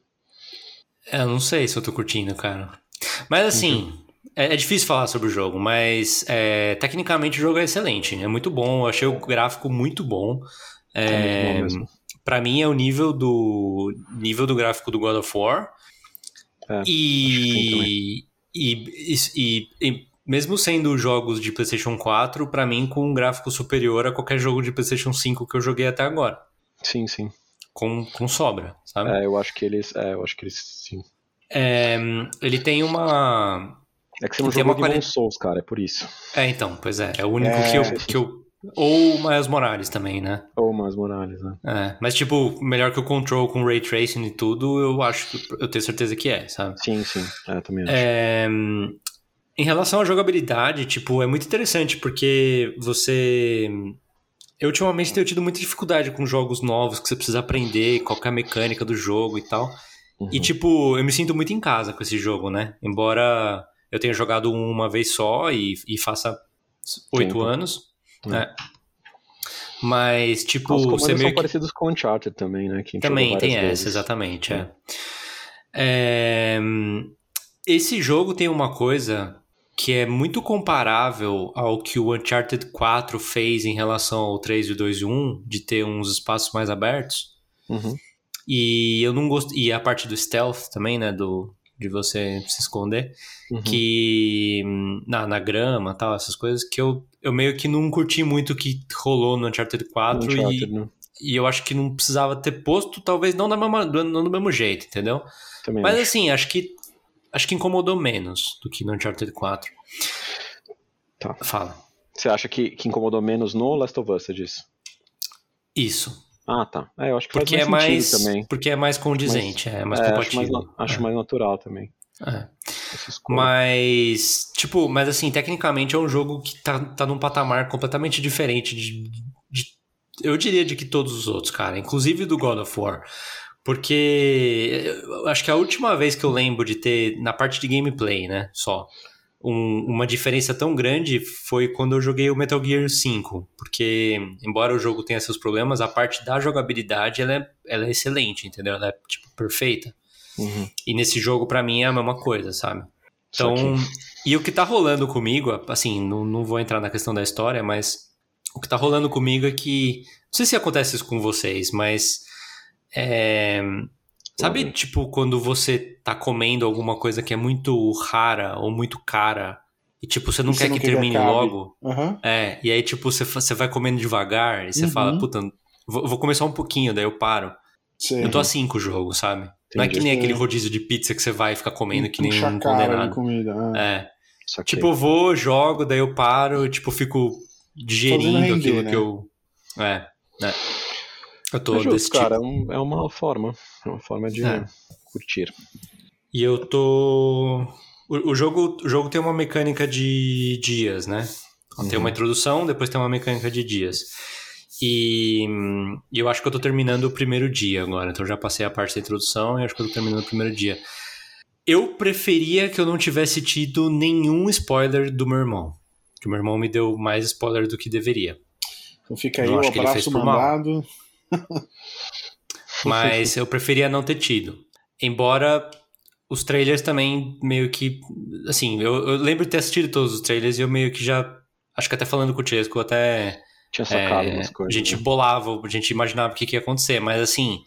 Eu não sei se eu tô curtindo, cara. Mas assim, uhum. é, é, difícil falar sobre o jogo, mas é, tecnicamente o jogo é excelente. É muito bom, eu achei o gráfico muito bom. É, é para mim é o nível do nível do gráfico do God of War. É, e, e, e, e, mesmo sendo jogos de PlayStation 4, para mim com um gráfico superior a qualquer jogo de PlayStation 5 que eu joguei até agora. Sim, sim. Com, com sobra, sabe? É, eu acho que eles, é, eu acho que eles sim. É, ele tem uma é que você não jogou Demon quali... Souls, cara, é por isso. É, então, pois é. É o único é... que, eu, que eu ou o Miles Morales também, né? Ou o Miles Morales, né? É, mas tipo, melhor que o Control com Ray Tracing e tudo, eu acho que eu tenho certeza que é, sabe? Sim, sim. É, também acho. É, em relação à jogabilidade, tipo, é muito interessante porque você. Eu ultimamente tenho tido muita dificuldade com jogos novos que você precisa aprender qual é a mecânica do jogo e tal. Uhum. E, tipo, eu me sinto muito em casa com esse jogo, né? Embora eu tenha jogado uma vez só e, e faça oito anos. É. Mas, tipo, Os você meio são que... parecidos com Uncharted também, né? também tem vezes. essa, exatamente. É. é. Esse jogo tem uma coisa que é muito comparável ao que o Uncharted 4 fez em relação ao 3 e 2 e 1, de ter uns espaços mais abertos. Uhum. E eu não gosto. E a parte do stealth também, né? Do, de você se esconder. Uhum. Que na, na grama tal, essas coisas, que eu eu meio que não curti muito o que rolou no Uncharted 4 no Uncharted, e, né? e eu acho que não precisava ter posto, talvez não, da mesma, não do mesmo jeito, entendeu? Também Mas acho. assim, acho que acho que incomodou menos do que no Uncharted 4. Tá. Fala. Você acha que, que incomodou menos no Last of Us, você disse? Isso. Ah, tá. É, eu acho que porque faz mais é mais também. Porque é mais condizente, Mas, é mais é, compatível. Acho, mais, acho é. mais natural também. É. Mas, tipo, mas assim, tecnicamente é um jogo que tá, tá num patamar completamente diferente de, de, Eu diria de que todos os outros, cara. Inclusive do God of War. Porque eu acho que a última vez que eu lembro de ter, na parte de gameplay, né, só, um, uma diferença tão grande foi quando eu joguei o Metal Gear 5. Porque, embora o jogo tenha seus problemas, a parte da jogabilidade ela é, ela é excelente, entendeu? Ela é, tipo, perfeita. Uhum. E nesse jogo, para mim, é a mesma coisa, sabe? Então, e o que tá rolando comigo, assim, não, não vou entrar na questão da história, mas o que tá rolando comigo é que. Não sei se acontece isso com vocês, mas. É, sabe, uhum. tipo, quando você tá comendo alguma coisa que é muito rara ou muito cara e, tipo, você não e quer você não que termine logo? Uhum. É, e aí, tipo, você, você vai comendo devagar e você uhum. fala, puta, vou, vou começar um pouquinho, daí eu paro. Sim. Eu tô assim com o jogo, sabe? Entendi. Não é que nem aquele rodízio de pizza que você vai ficar comendo que nem um condenado. Comida, é. é. Tipo, eu vou, jogo, daí eu paro, tipo, fico digerindo render, aquilo né? que eu. É, né? Eu tô é justo, cara, tipo. é uma forma. É uma forma de é. curtir. E eu tô. O, o, jogo, o jogo tem uma mecânica de dias, né? Uhum. Tem uma introdução, depois tem uma mecânica de dias. E, e, eu acho que eu tô terminando o primeiro dia agora. Então já passei a parte da introdução e acho que eu tô terminando o primeiro dia. Eu preferia que eu não tivesse tido nenhum spoiler do meu irmão. Que o meu irmão me deu mais spoiler do que deveria. Então fica aí o abraço mandado. [LAUGHS] Mas eu preferia não ter tido. Embora os trailers também meio que. Assim, eu, eu lembro de ter assistido todos os trailers e eu meio que já. Acho que até falando com o Chesco, até tinha sacado é, umas coisas. A gente né? bolava, a gente imaginava o que, que ia acontecer, mas assim,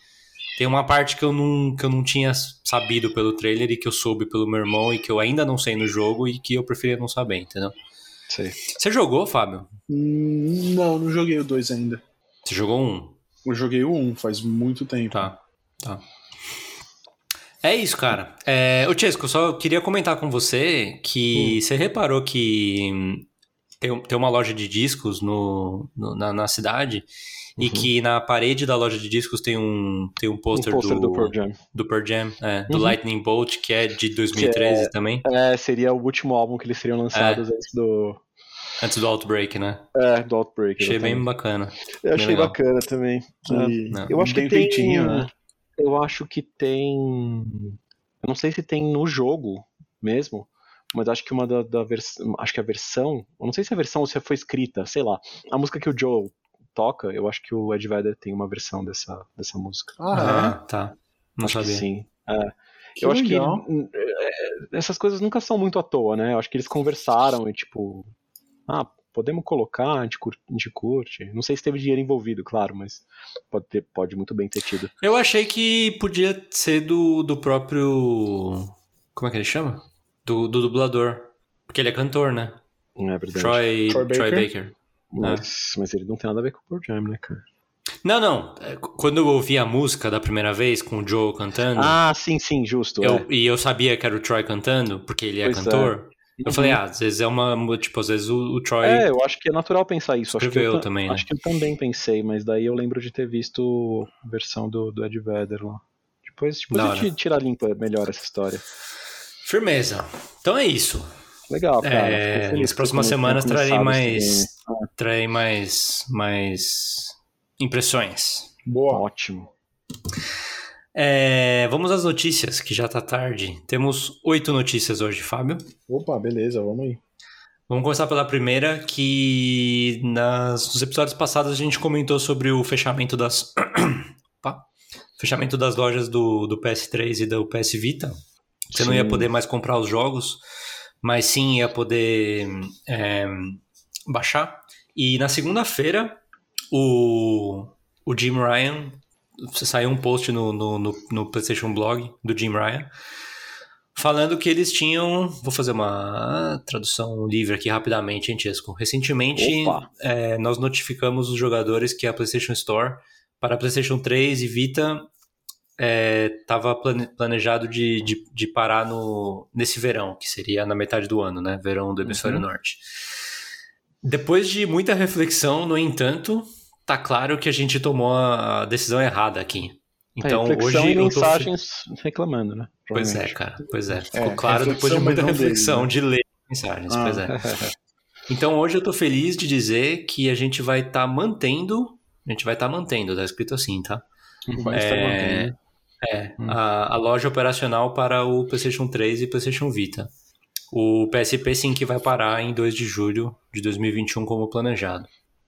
tem uma parte que eu, não, que eu não tinha sabido pelo trailer e que eu soube pelo meu irmão e que eu ainda não sei no jogo e que eu preferia não saber, entendeu? Sei. Você jogou, Fábio? Hum, não, não joguei o 2 ainda. Você jogou um? Eu joguei o 1 um, faz muito tempo. Tá, tá. É isso, cara. É, Chesco, eu só queria comentar com você que hum. você reparou que tem, tem uma loja de discos no, no na, na, cidade uhum. e que na parede da loja de discos tem um, tem um pôster um do, do Pearl Jam, do, Pearl Jam é, do uhum. Lightning Bolt, que é de 2013 é, também. É, seria o último álbum que eles seriam lançados é. antes do... Antes do Outbreak, né? É, do Outbreak. Achei bem bacana. Eu achei legal. bacana também. É. Eu acho que tem... Feitinho, né? Eu acho que tem... Eu não sei se tem no jogo mesmo, mas acho que uma da, da versão. Acho que a versão. Eu não sei se a versão ou se foi escrita, sei lá. A música que o Joe toca, eu acho que o Ed Vedder tem uma versão dessa, dessa música. Ah, é? tá. Não acho sabia. Que sim. É. eu acho legal. que é, essas coisas nunca são muito à toa, né? Eu acho que eles conversaram e tipo. Ah, podemos colocar, a gente, curte, a gente curte. Não sei se teve dinheiro envolvido, claro, mas pode, ter, pode muito bem ter tido. Eu achei que podia ser do, do próprio. Como é que ele chama? Do, do dublador. Porque ele é cantor, né? Não é verdade. Troy, Troy Troy Baker? Baker. Mas, mas ele não tem nada a ver com o Pearl Jam, né, cara? Não, não. É, Quando eu ouvi a música da primeira vez com o Joe cantando, Ah, sim, sim, justo. eu- é. e eu sabia que era o Troy cantando, porque ele é Pois é. Eu Uhum. falei, ah, às vezes é uma. Tipo, às vezes o, o Troy. É, eu acho que é natural pensar isso. Acho que, eu, ta- também, né? acho que eu também pensei, mas daí eu lembro de ter visto a versão do, do Ed Vedder lá. Depois, depois Da a gente hora. tira limpa melhor essa história. Firmeza. Então é isso. Legal, cara. É, nas próximas semanas trarei mais, game. trarei mais, mais impressões. Boa. Ótimo. É, vamos às notícias, que já tá tarde. Temos oito notícias hoje, Fábio. Opa, beleza, vamos aí. Vamos começar pela primeira, que nas, nos episódios passados a gente comentou sobre o fechamento das. [COUGHS] Opa. fechamento das lojas do, do PS3 e do PS Vita. Você não ia Sim. poder mais comprar os jogos, mas sim ia poder é, baixar. E na segunda-feira, o, o Jim Ryan. Saiu um post no, no, no, no PlayStation Blog do Jim Ryan falando que eles tinham. Vou fazer uma tradução livre aqui rapidamente, hein, Chesco? Recentemente, é, nós notificamos os jogadores que a PlayStation Store para PlayStation 3 e Vita estava planejado de, de, de parar no, nesse verão, que seria na metade do ano, né? Verão do Hemisfério Uhum. Norte. Depois de muita reflexão, no entanto, tá claro que a gente tomou a decisão errada aqui. Então, é, hoje e eu tô mensagens reclamando, né? Pois é, cara. Pois é. Ficou É, claro depois de muita reflexão deles, de ler mensagens. Ah. Pois é. [LAUGHS] Então hoje eu tô feliz de dizer que a gente vai estar mantendo. A gente vai estar mantendo, tá escrito assim, tá? Vai estar É, mantendo. É, Hum. a, a loja operacional para o PlayStation 3 e PlayStation Vita. O PSP sim que vai parar em 2 de julho de 2021 como planejado.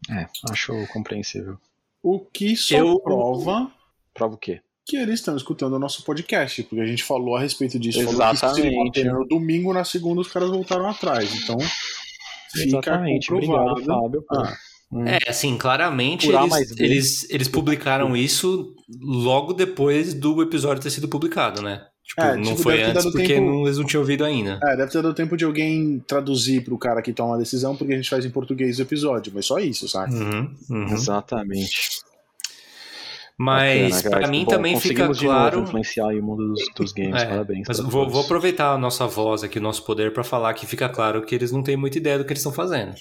É, acho compreensível. O que só Eu- prova Prova o quê? que eles estão escutando o nosso podcast, porque a gente falou a respeito disso. Falou que Exatamente. no domingo, na segunda os caras voltaram atrás. Então, fica Exatamente. comprovado. Obrigado, Fábio. por- Ah, Hum. É, assim, claramente eles, eles, eles publicaram isso logo depois do episódio ter sido publicado, né? Tipo, É, não tipo, foi deve ter antes dado porque tempo- não- eles não tinham ouvido ainda. É, deve ter dado tempo de alguém traduzir pro cara que toma a decisão, porque a gente faz em português o episódio, mas só isso, saca? Uhum, uhum. Exatamente. Mas guys. mim Bom, também fica claro. influenciar aí o mundo dos, dos games. É, Parabéns. Mas vou, vou aproveitar a nossa voz aqui, o nosso poder, pra falar que fica claro que eles não têm muita ideia do que eles estão fazendo.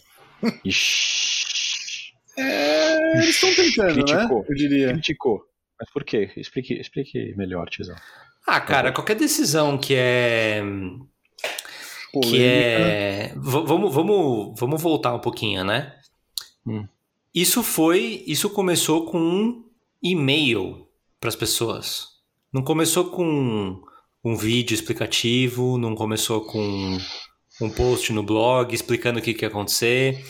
Ixi, É, eles estão tentando, né? Criticou. Eu diria. criticou. Mas por quê? Explique, explique melhor, Tizão. Ah, cara, qualquer decisão que é. Que Polêmica. é. v- vamos, vamos, vamos voltar um pouquinho, né? Hum. Isso foi. Isso começou com um e-mail para as pessoas. Não começou com um vídeo explicativo, não começou com um post no blog explicando o que, que ia acontecer.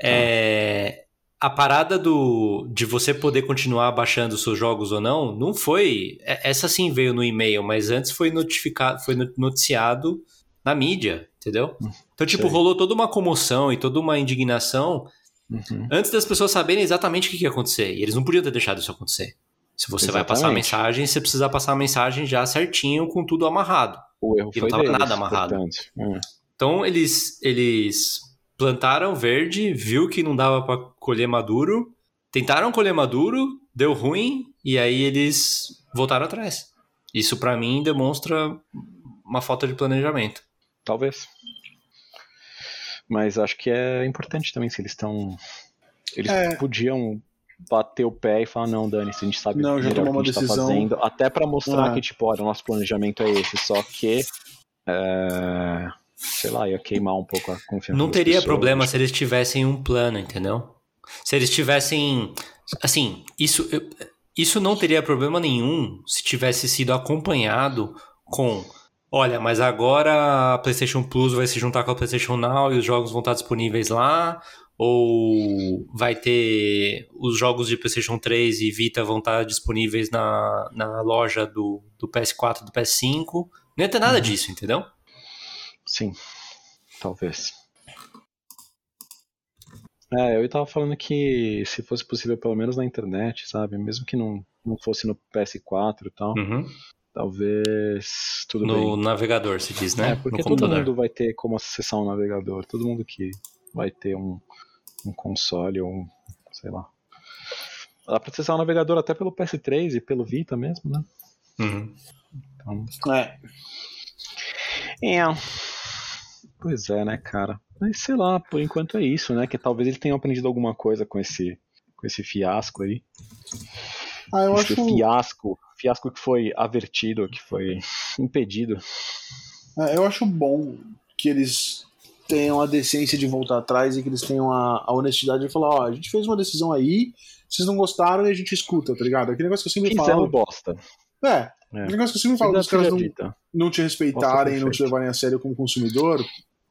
É, a parada do, de você poder continuar baixando seus jogos ou não, não foi. é- Essa sim veio no e-mail, mas antes foi notificado, foi no- noticiado na mídia, entendeu? Então, tipo, sei. rolou toda uma comoção e toda uma indignação Uhum. antes das pessoas saberem exatamente o que, ia acontecer. E eles não podiam ter deixado isso acontecer. Se você vai passar a Exatamente. mensagem, você precisa passar a mensagem já certinho, com tudo amarrado. O erro E não foi tava deles, nada amarrado. Hum. Então eles, eles plantaram verde, viu que não dava pra colher maduro, tentaram colher maduro, deu ruim, e aí eles voltaram atrás. Isso pra mim demonstra uma falta de planejamento. Talvez. Mas acho que é importante também se eles estão. Eles É. podiam bater o pé e falar, não, Dani, se a gente sabe Não, já tomou o que a gente uma tá decisão. fazendo. Até pra mostrar Ah. que, tipo, olha, o nosso planejamento é esse, só que. é, sei lá, ia queimar um pouco a confiança. Não teria pessoas. problema se eles tivessem um plano, entendeu? Se eles tivessem. Assim, isso, isso não teria problema nenhum se tivesse sido acompanhado com. olha, mas agora a PlayStation Plus vai se juntar com a PlayStation Now e os jogos vão estar disponíveis lá? Ou vai ter os jogos de PlayStation 3 e Vita vão estar disponíveis na, na loja do, do PS4 do PS5? Não ia ter nada uhum. disso, entendeu? Sim, talvez. É, eu tava falando que se fosse possível, pelo menos na internet, sabe? Mesmo que não, não fosse no PS4 e tal, uhum. talvez tudo no bem. No navegador, se diz, né? É, porque todo mundo vai ter como acessar um navegador. Todo mundo que vai ter um, um console ou um, sei lá. Dá pra acessar o navegador até pelo PS3 e pelo Vita mesmo, né? Uhum. Então, é. É. Pois é, né, cara? Mas sei lá, por enquanto é isso, né? Que talvez ele tenha aprendido alguma coisa com esse, com esse fiasco aí. Ah, eu esse acho. Fiasco, fiasco que foi avertido, que foi impedido. É, eu acho bom que eles tenham a decência de voltar atrás e que eles tenham a, a honestidade de falar: ó, a gente fez uma decisão aí, vocês não gostaram e a gente escuta, tá ligado? Aquele negócio que eu sempre falo. bosta. É, é. O negócio que eu sempre falo dos caras não, não te respeitarem, não te levarem a sério como consumidor,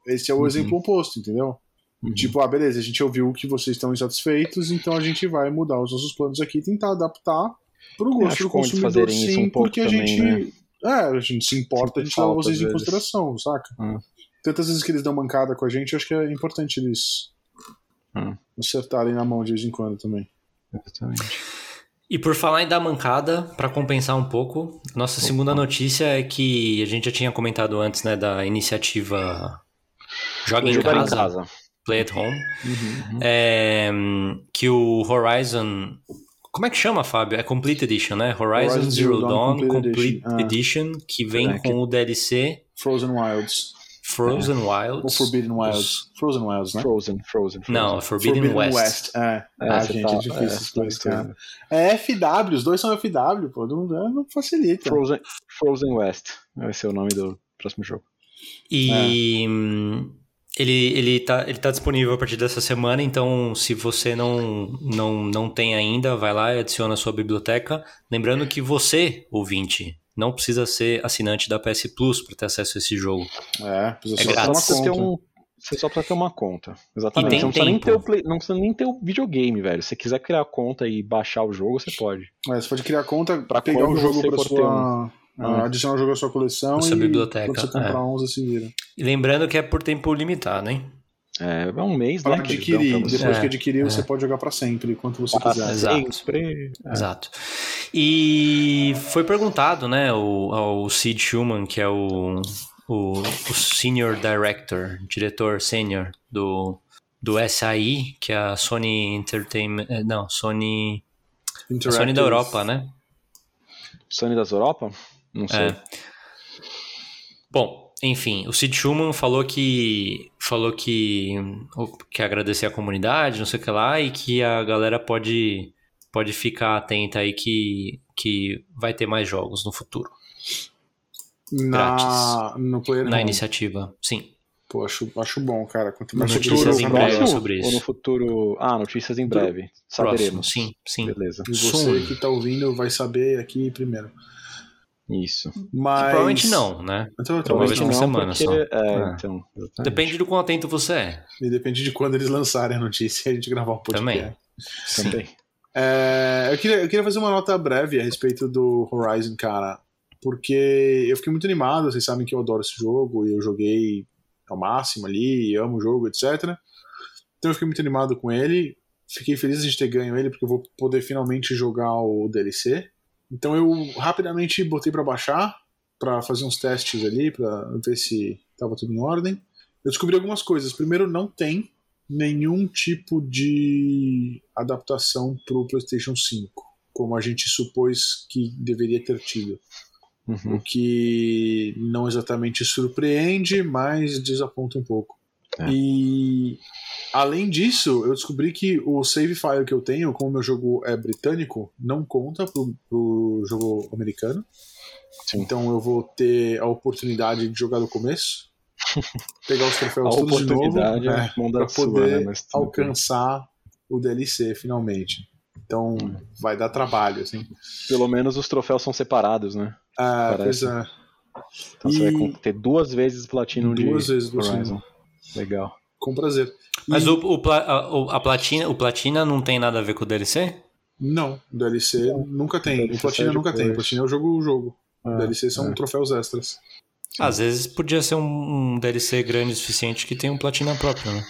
esse é o uhum. exemplo oposto, entendeu? Uhum. Tipo, ah, beleza, a gente ouviu que vocês estão insatisfeitos, então a gente vai mudar os nossos planos aqui e tentar adaptar pro gosto do consumidor, sim, um porque a também, gente. Né? É, a gente se importa, a gente leva vocês em consideração, saca? Uhum. Tantas vezes que eles dão mancada com a gente, eu acho que é importante eles uhum. acertarem na mão de vez em quando também. Exatamente. E por falar em dar mancada, para compensar um pouco, nossa Opa. segunda notícia é que a gente já tinha comentado antes, né, da iniciativa Joga em casa, em casa, Play at Home, uhum, uhum. É, que o Horizon como é que chama, Fábio? É Complete Edition, né? Horizon, Horizon Zero, Dawn, Dawn Complete, Complete Edition, Edition ah. que vem é, com que... o DLC Frozen Wilds. Frozen é. Wilds. Ou Forbidden Wilds. Frozen Wilds, né? Frozen, Frozen. Frozen. Não, Forbidden, Forbidden West. West. É, é ah, gente, tá, é difícil é, cara. É FW, os dois são FW, pô, não, não facilita. Frozen, Frozen West vai ser o nome do próximo jogo. E é. Ele, ele, tá, ele tá disponível a partir dessa semana, então se você não, não, não tem ainda, vai lá e adiciona a sua biblioteca. Lembrando que você, ouvinte, não precisa ser assinante da PS Plus para ter acesso a esse jogo. É, precisa é grátis. Ter um, você só precisa ter uma conta. Exatamente. Tem não, precisa nem ter o play, não precisa nem ter o videogame, velho. Se você quiser criar conta e baixar o jogo, você pode. É, você pode criar conta para pegar o jogo para sua. Um... Ah, adicionar o jogo à sua coleção e biblioteca. quando você comprar é. uns, você vira. E lembrando que é por tempo limitado, hein? É, é um mês, pra né? Adquirir. Depois é, que adquirir, é. você pode jogar para sempre, quanto você ah, quiser. Exato. Sempre. É. Exato. E foi perguntado, né, o, ao Sid Schumann, que é o, o, o Senior Director, diretor senior do, do SAI, que é a Sony Entertainment. Eh, não, Sony. A Sony da Europa, né? Sony das Europa? Não sei. É. Bom, enfim, o Sid Schumann falou que falou que que agradecer a comunidade, não sei o que lá, e que a galera pode pode ficar atenta aí que que vai ter mais jogos no futuro. Na no player na iniciativa, sim. Pô, acho, acho bom, cara. Quanto mais notícias em breve sobre isso. Ou no futuro. Ah, notícias em breve. Saberemos. Próximo, sim, sim. Beleza. E você que tá ouvindo vai saber aqui primeiro. Isso. Mas... Provavelmente não, né? Então, então uma semana porque... só. É, é. Então, depende do quão atento você é. E depende de quando eles lançarem a notícia e a gente gravar o podcast. Também. Sim. Também. É, eu, queria, eu queria fazer uma nota breve a respeito do Horizon, cara. Porque eu fiquei muito animado, vocês sabem que eu adoro esse jogo e eu joguei ao máximo ali, amo o jogo, etc. Então eu fiquei muito animado com ele. Fiquei feliz de ter ganho ele, porque eu vou poder finalmente jogar o DLC. Então eu rapidamente botei para baixar, para fazer uns testes ali, para ver se estava tudo em ordem. Eu descobri algumas coisas. Primeiro, não tem nenhum tipo de adaptação para o PlayStation 5, como a gente supôs que deveria ter tido. Uhum. O que não exatamente surpreende, mas desaponta um pouco. É. E além disso, eu descobri que o save file que eu tenho, como meu jogo é britânico, não conta pro, pro jogo americano. Sim. Então eu vou ter a oportunidade de jogar do começo, [LAUGHS] pegar os troféus todos de novo, é, né, para poder sua, né, alcançar o DLC finalmente. Então hum. vai dar trabalho, assim. Pelo menos os troféus são separados, né? Ah, pois é. Então você E- vai ter duas vezes Platinum de Duas vezes Platinum. Horizon. Legal. Com prazer. Mas E- o, o, pla- a, o- a platina, o Platina não tem nada a ver com o DLC? Não, DLC nunca tem. DLC o Platina nunca tem. O. Platina é o jogo o jogo. É, DLC são é. troféus extras. Às vezes podia ser um, um DLC grande o suficiente que tem um Platina próprio, né?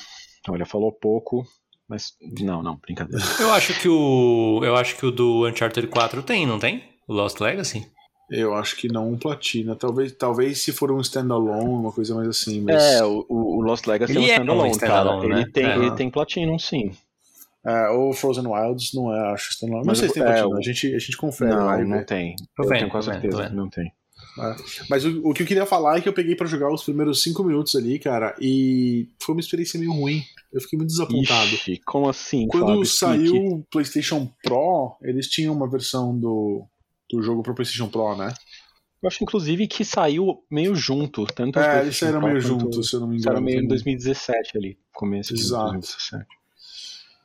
Olha, falou pouco, mas. Não, não, brincadeira. Eu acho que o. Eu acho que o do Uncharted 4 tem, não tem? O Lost Legacy? Eu acho que não um Platina. Talvez, talvez se for um standalone, uma coisa mais assim. Mas... É, o, o Lost Legacy Ele é é um um standalone, standalone, cara. né? Ele, tem, É. ele tem Platinum, sim. É, ou Frozen Wilds não é, acho standalone. Não sei o- se tem é, Platina. o- A, gente, a gente confere. Não, vai não ver. tem. Tô Eu vendo, tenho quase vendo, certeza vendo. não tem. Mas o, o que eu queria falar é que eu peguei pra jogar os primeiros cinco minutos ali, cara, e foi uma experiência meio ruim. Eu fiquei muito desapontado. Ixi, como assim? Quando Fábio? saiu o PlayStation Pro, eles tinham uma versão do, do jogo pro PlayStation Pro, né? Eu acho, inclusive, que saiu meio junto. Tanto É, eles saíram meio juntos, se eu não me engano. Saíram meio em também. 2017 ali, começo de Exato. 2017.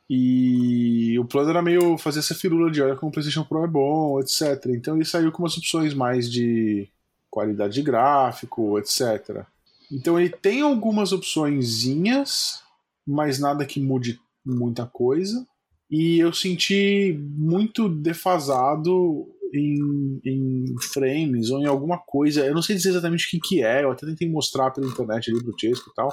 E o plano era meio fazer essa firula de olha como o PlayStation Pro é bom, etc. Então ele saiu com umas opções mais de qualidade de gráfico, etc. Então ele tem algumas opçõezinhas, mas nada que mude muita coisa. E eu senti muito defasado em, em frames ou em alguma coisa. Eu não sei dizer exatamente o que, que é, eu até tentei mostrar pela internet ali pro Chesco e tal.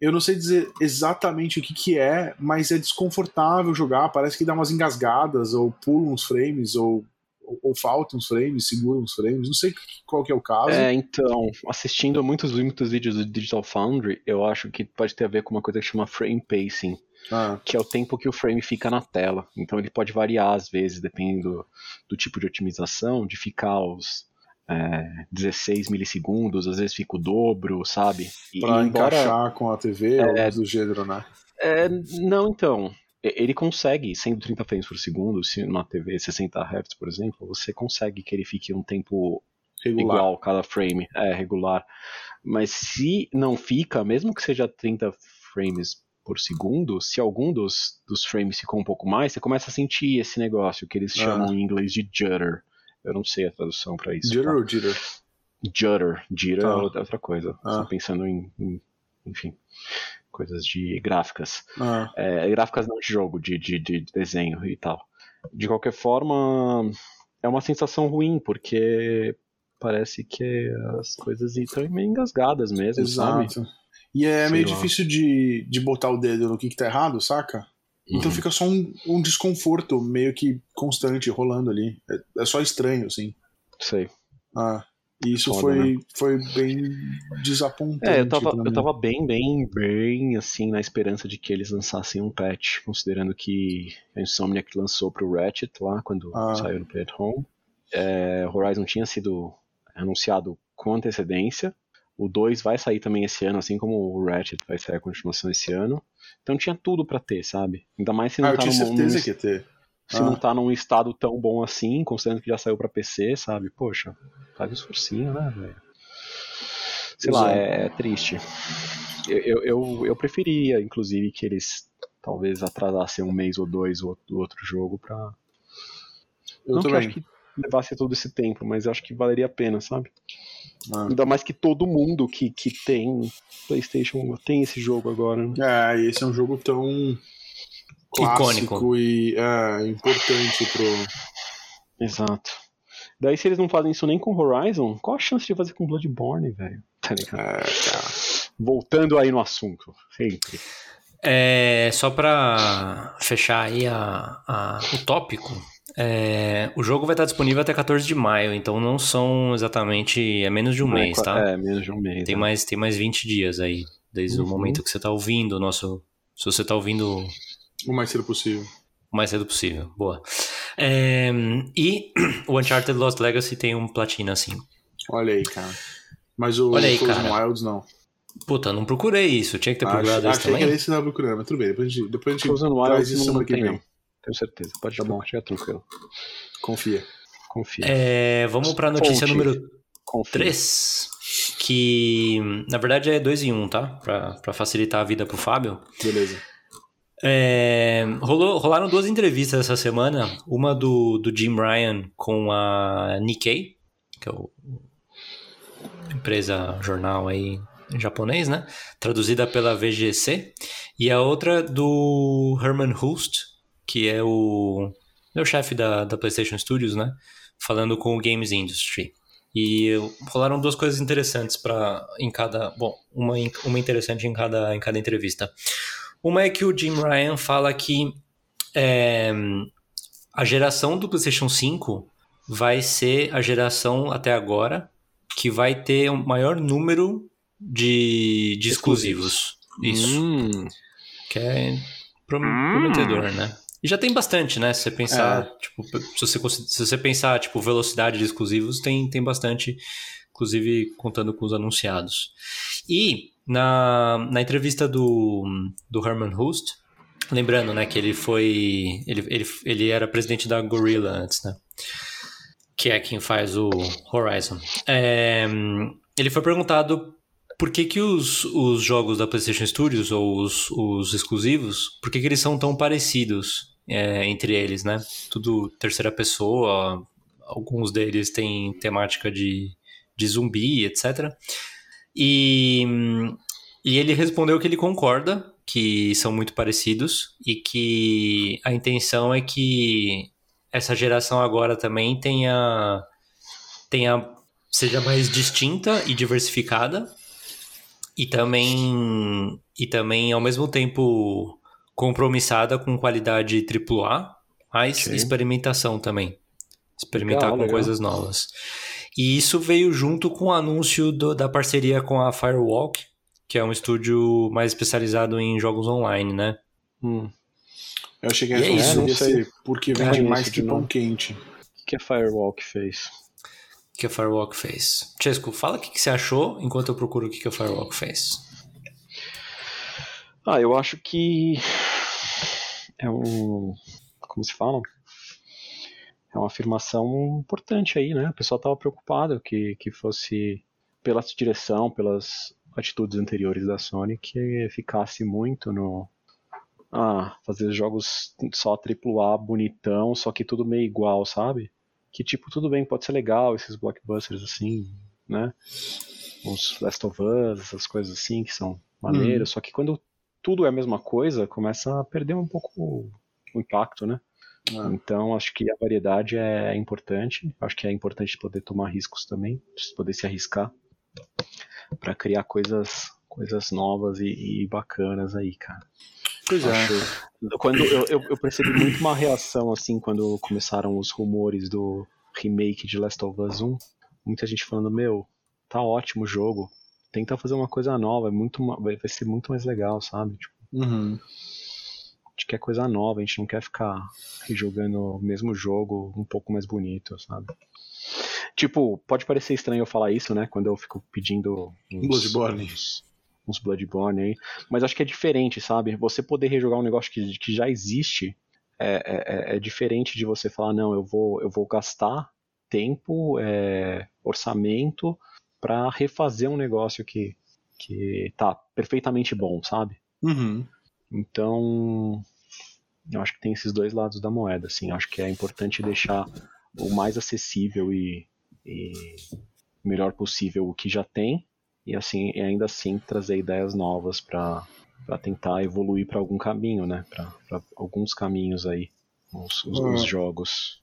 Eu não sei dizer exatamente o que, que é, mas é desconfortável jogar. Parece que dá umas engasgadas, ou pula uns frames, ou, ou, ou falta uns frames, segura uns frames. Não sei qual que é o caso. É, então, assistindo a muitos, muitos vídeos do Digital Foundry, eu acho que pode ter a ver com uma coisa que chama frame pacing, Ah, que é o tempo que o frame fica na tela. Então ele pode variar às vezes, dependendo do tipo de otimização, de ficar aos é, 16 milissegundos, às vezes fica o dobro, sabe? E, pra embora- encaixar com a TV, É, ou algo do gênero, né? É, não, então. Ele consegue, sendo 30 frames por segundo, se numa TV 60 Hz, por exemplo, você consegue que ele fique um tempo Regular. igual cada frame, é regular. Mas se não fica, mesmo que seja 30 frames por segundo, se algum dos, dos frames ficou um pouco mais, você começa a sentir esse negócio que eles Ah. chamam em inglês de judder. Eu não sei a tradução pra isso. Jitter tá? ou jitter? Judder. Jitter Tá. é outra outra coisa. Ah. Tô pensando em, em- enfim, coisas de gráficas. Ah, É, gráficas não de jogo, de, de, de desenho e tal. De qualquer forma, é uma sensação ruim, porque parece que as coisas estão meio engasgadas mesmo, sabe? exato. E é Sei meio lá. difícil de, de botar o dedo no que, que tá errado, saca? Então Uhum. fica só um, um desconforto meio que constante rolando ali. É, é só estranho, assim. Sei. Ah, e isso Foda, foi, foi bem desapontante. É, eu tava, eu tava bem, bem, bem, assim, na esperança de que eles lançassem um patch, considerando que a Insomniac lançou pro Ratchet lá, quando Ah. saiu no Play at Home. É, Horizon tinha sido anunciado com antecedência. O 2 vai sair também esse ano, assim como o Ratchet vai sair a continuação esse ano. Então tinha tudo pra ter, sabe? Ainda mais se não Ah, eu tá tinha certeza num- que ia ter. Se Ah. não tá num estado tão bom assim, considerando que já saiu pra PC, sabe? Poxa, faz um esforcinho, né, velho? Sei Pois lá, é. é, triste. Eu, eu, eu, eu preferia, inclusive, que eles talvez atrasassem um mês ou dois o do outro jogo pra. Eu não que acho que levasse todo esse tempo, mas eu acho que valeria a pena, sabe? Ah. Ainda mais que todo mundo que, que tem PlayStation tem esse jogo agora. né? É, esse é um jogo tão clássico Icônico. e é, importante pro. Exato. Daí, se eles não fazem isso nem com Horizon, qual a chance de fazer com Bloodborne, velho? Tá ligado? É. Voltando aí no assunto, sempre. É, só pra fechar aí a, a- o tópico, é, o jogo vai estar disponível até 14 de maio, então não são exatamente. É menos de um mês, tá? É, menos de um mês. Tem né? mais, tem mais 20 dias aí, desde o Uhum. momento que você tá ouvindo o nosso. Se você tá ouvindo O mais cedo possível. o mais cedo possível. Boa. É, e [CLEARS THROAT] o Uncharted Lost Legacy tem um platina assim. Olha aí, cara. Mas o Olha aí, Frozen cara. Wilds não. Puta, não procurei isso. Tinha que ter procurado Achei, isso achei que também. era esse que tava procurando, mas tudo bem. Depois a gente, depois a gente Frozen traz Wilds isso não, semana que vem. não. Tenho certeza. Pode Tá bom. ficar tranquilo. Confia. Confia. É, vamos pra notícia Fonte. número Confia. 3. Que na verdade é dois em um, tá? Pra, pra facilitar a vida pro Fábio. Beleza. É, rolou, rolaram duas entrevistas essa semana. Uma do, do Jim Ryan com a Nikkei, que é o, empresa jornal aí japonês, né? Traduzida pela VGC. E a outra do Herman Hulst, que é o meu chefe da, da PlayStation Studios, né? Falando com o Games Industry. E rolaram duas coisas interessantes para em cada, bom, uma, uma interessante em cada, em cada entrevista. Uma é que o Jim Ryan fala que é, a geração do PlayStation 5 vai ser a geração até agora que vai ter o um maior número de, de exclusivos. Isso. Hum. Que é prometedor, hum. né? E já tem bastante, né? Se você pensar, é. tipo, se você, se você pensar, tipo, velocidade de exclusivos, tem, tem bastante, inclusive contando com os anunciados. E na, na entrevista do, do Herman Hust, lembrando, né, que ele foi. Ele, ele, ele era presidente da Gorilla antes, né? Que é quem faz o Horizon. É, ele foi perguntado por que, que os, os jogos da PlayStation Studios, ou os, os exclusivos, por que, que eles são tão parecidos é, entre eles, né? Tudo terceira pessoa, alguns deles têm temática de, de zumbi, etc. E, e ele respondeu que ele concorda que são muito parecidos e que a intenção é que essa geração agora também tenha, tenha seja mais distinta e diversificada e também e também ao mesmo tempo compromissada com qualidade AAA, mas okay. experimentação também. Experimentar legal, com legal. coisas novas. E isso veio junto com o anúncio do, da parceria com a Firewalk, que é um estúdio mais especializado em jogos online, né? Hum. Eu cheguei a é isso, esse porque vende mais que pão quente. O que a Firewalk fez? O que a Firewalk fez? Chesco, fala o que, que você achou enquanto eu procuro o que, que a Firewalk fez. Ah, eu acho que é um. Como se fala? É uma afirmação importante aí, né? O pessoal estava preocupado que, que fosse pela direção, pelas atitudes anteriores da Sony, que ficasse muito no. Ah, fazer jogos só AAA bonitão, só que tudo meio igual, sabe? Que tipo, tudo bem, pode ser legal esses blockbusters assim, né? Os Last of Us, essas coisas assim que são maneiras, hum. só que quando tudo é a mesma coisa, começa a perder um pouco o impacto, né? Ah. Então, acho que a variedade é importante. Acho que é importante poder tomar riscos também, poder se arriscar para criar coisas, coisas novas e, e, bacanas aí, cara. Pois é. Quando eu, eu, eu, percebi muito uma reação assim quando começaram os rumores do remake de Last of Us 1. Muita gente falando, meu, tá ótimo o jogo, tenta fazer uma coisa nova, é muito, vai, vai ser muito mais legal, sabe? Tipo, uhum. A gente quer coisa nova, a gente não quer ficar jogando o mesmo jogo um pouco mais bonito, sabe? Tipo, pode parecer estranho eu falar isso, né? Quando eu fico pedindo uns, Bloodborne. Uns, uns Bloodborne aí. Mas acho que é diferente, sabe? Você poder rejogar um negócio que, que já existe é, é, é, é diferente de você falar, não, eu vou, eu vou gastar tempo, é, orçamento para refazer um negócio que, que tá perfeitamente bom, sabe? Uhum. Então, eu acho que tem esses dois lados da moeda, assim. Eu acho que é importante deixar o mais acessível e, e melhor possível o que já tem e assim e ainda assim trazer ideias novas para para tentar evoluir para algum caminho, né? Para alguns caminhos aí, os, os, os, jogos.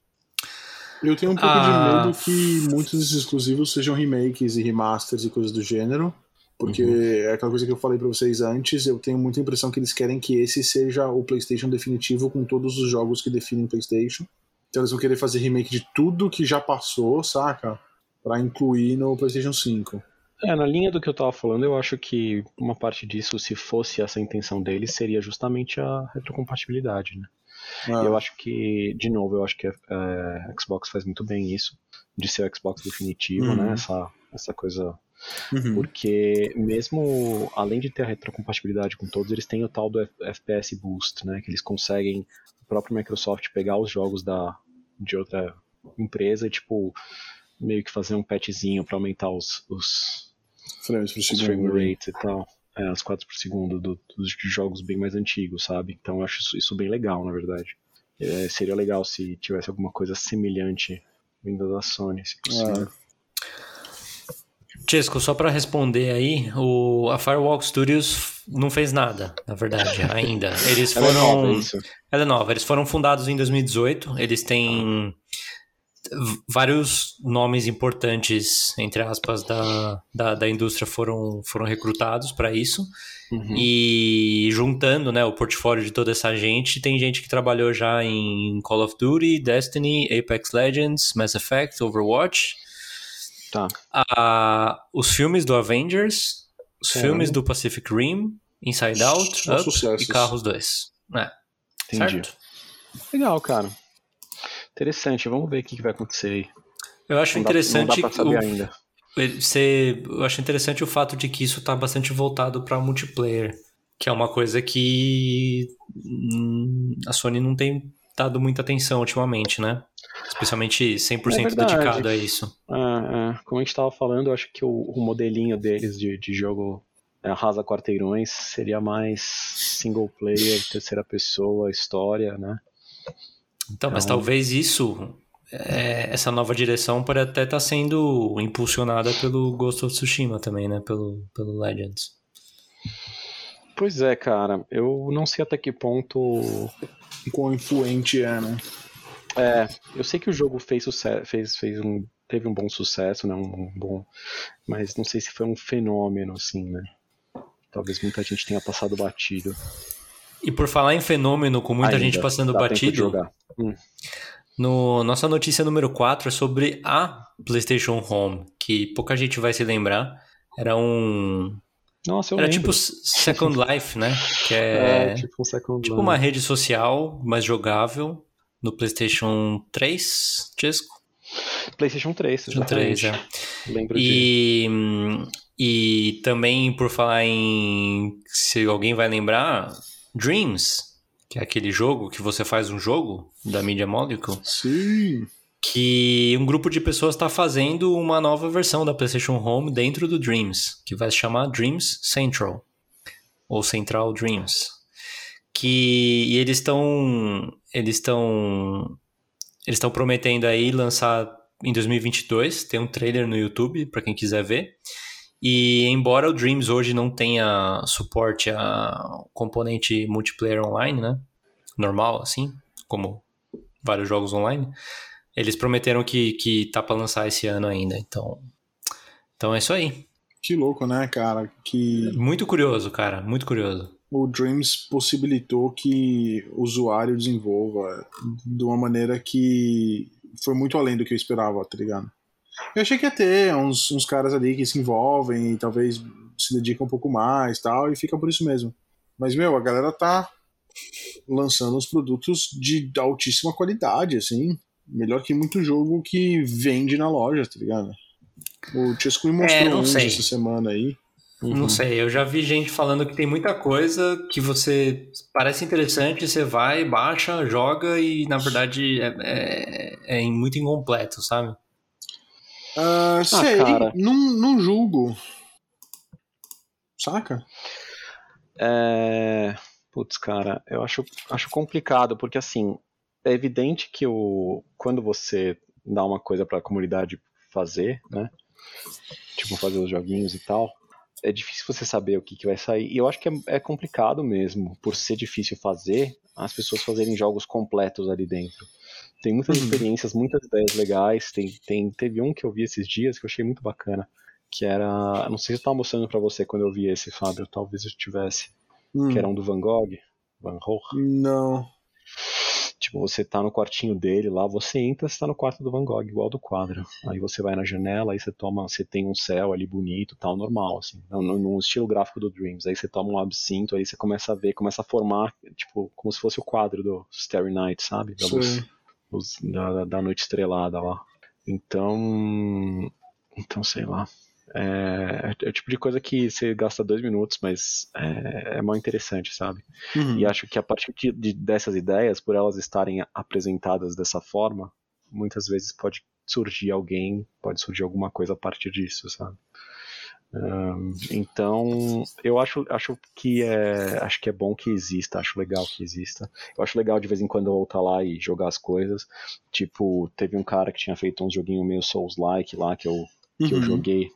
Eu tenho um pouco ah. de medo que muitos desses exclusivos sejam remakes e remasters e coisas do gênero. Porque uhum. é aquela coisa que eu falei para vocês antes, eu tenho muita impressão que eles querem que esse seja o PlayStation definitivo com todos os jogos que definem PlayStation. Então eles vão querer fazer remake de tudo que já passou, saca? Pra incluir no PlayStation 5. É, na linha do que eu tava falando, eu acho que uma parte disso, se fosse essa a intenção deles, seria justamente a retrocompatibilidade, né? Ah. Eu acho que, de novo, eu acho que a, a, Xbox faz muito bem isso, de ser o Xbox definitivo, né? uhum. né? Essa, essa coisa. Uhum. Porque mesmo além de ter a retrocompatibilidade com todos, eles têm o tal do FPS Boost, né? Que eles conseguem, o próprio Microsoft, pegar os jogos da, de outra empresa e, tipo, meio que fazer um patchzinho para aumentar os, os, frames por segundo. frame rate e tal é, as 4 por segundo do, dos jogos bem mais antigos, sabe? Então eu acho isso, isso bem legal, na verdade. É, seria legal se tivesse alguma coisa semelhante vinda da Sony, se possível. Chesco, só para responder aí, o, a Firewalk Studios não fez nada, na verdade, [LAUGHS] ainda. Eles foram. Ela é nova, isso. Ela é nova. Eles foram fundados em 2018. Eles têm vários nomes importantes, entre aspas, da, da, da indústria foram, foram recrutados para isso. Uhum. E juntando né, o portfólio de toda essa gente, tem gente que trabalhou já em Call of Duty, Destiny, Apex Legends, Mass Effect, Overwatch. Tá. Ah, os filmes do Avengers, os filmes do Pacific Rim, Inside Out, Up sucessos. e Carros 2. É. Entendi. Certo? Legal, cara. Interessante, vamos ver o que vai acontecer aí. Eu acho não interessante. Dá, não dá saber o, ainda. Você, eu acho interessante o fato de que isso tá bastante voltado para multiplayer, que é uma coisa que hum, a Sony não tem dado muita atenção ultimamente, né? Especialmente 100% é dedicado a isso. É, é. Como a gente estava falando, eu acho que o, o modelinho deles de, de jogo é, arrasa quarteirões seria mais single player, terceira pessoa, história, né? Então, mas então talvez isso, é, essa nova direção pode até estar tá sendo impulsionada pelo Ghost of Tsushima também, né? Pelo, pelo Legends. Pois é, cara. Eu não sei até que ponto. Quão influente é, né? É, eu sei que o jogo fez sucesso, fez, fez um, teve um bom sucesso, né? Um bom, mas não sei se foi um fenômeno, assim, né? Talvez muita gente tenha passado batido. E por falar em fenômeno, com muita Ainda, gente passando batido, hum. no, nossa notícia número 4 é sobre a PlayStation Home, que pouca gente vai se lembrar. Era um. Nossa, eu Era lembro. tipo Second Life, né? Que [LAUGHS] é, é tipo, um Second tipo uma rede social mais jogável no PlayStation 3, Chesco? PlayStation 3, PlayStation 3, é. Lembro e, de... e também, por falar em. Se alguém vai lembrar, Dreams, que é aquele jogo que você faz um jogo da Media Molecule. Sim. Que um grupo de pessoas está fazendo uma nova versão da PlayStation Home dentro do Dreams, que vai se chamar Dreams Central. Ou Central Dreams. Que e eles estão. Eles estão. Eles estão prometendo aí lançar em 2022. Tem um trailer no YouTube para quem quiser ver. E embora o Dreams hoje não tenha suporte a componente multiplayer online, né? Normal, assim, como vários jogos online, eles prometeram que, que tá para lançar esse ano ainda. Então, então é isso aí. Que louco, né, cara? Que... Muito curioso, cara, muito curioso. O Dreams possibilitou que o usuário desenvolva de uma maneira que foi muito além do que eu esperava, tá ligado? Eu achei que ia ter uns, uns caras ali que se envolvem e talvez se dedicam um pouco mais tal, e fica por isso mesmo. Mas, meu, a galera tá lançando uns produtos de altíssima qualidade, assim. Melhor que muito jogo que vende na loja, tá ligado? O Chesco me mostrou é, uns essa semana aí. Uhum. Não sei, eu já vi gente falando que tem muita coisa que você parece interessante, você vai, baixa, joga e na verdade é, é, é muito incompleto, sabe? Uh, sei, ah, não, não julgo. Saca? É... Putz, cara, eu acho, acho complicado, porque assim, é evidente que o, quando você dá uma coisa para a comunidade fazer, né? Tipo, fazer os joguinhos e tal, é difícil você saber o que, que vai sair. E eu acho que é, é complicado mesmo, por ser difícil fazer, as pessoas fazerem jogos completos ali dentro. Tem muitas uhum. experiências, muitas ideias legais. Tem, tem, teve um que eu vi esses dias que eu achei muito bacana. Que era. Não sei se eu tava mostrando para você quando eu vi esse, Fábio. Talvez eu tivesse. Hum. Que era um do Van Gogh. Van Gogh. Não. Tipo, você tá no quartinho dele lá, você entra, você tá no quarto do Van Gogh, igual do quadro. Aí você vai na janela, aí você toma, você tem um céu ali bonito, tal, normal, assim, no, no, estilo gráfico do Dreams. Aí você toma um absinto, aí você começa a ver, começa a formar, tipo, como se fosse o quadro do Starry Night, sabe? Da luz os, da, da noite estrelada lá. Então, então sei lá. É, é, o tipo de coisa que você gasta dois minutos, mas é, é mal interessante, sabe? Uhum. E acho que a partir de, de, dessas ideias, por elas estarem apresentadas dessa forma, muitas vezes pode surgir alguém, pode surgir alguma coisa a partir disso, sabe? Um, então, eu acho, acho que é acho que é bom que exista, acho legal que exista. Eu acho legal de vez em quando eu voltar lá e jogar as coisas. Tipo, teve um cara que tinha feito um joguinho meio Souls-like lá que eu, que uhum. eu joguei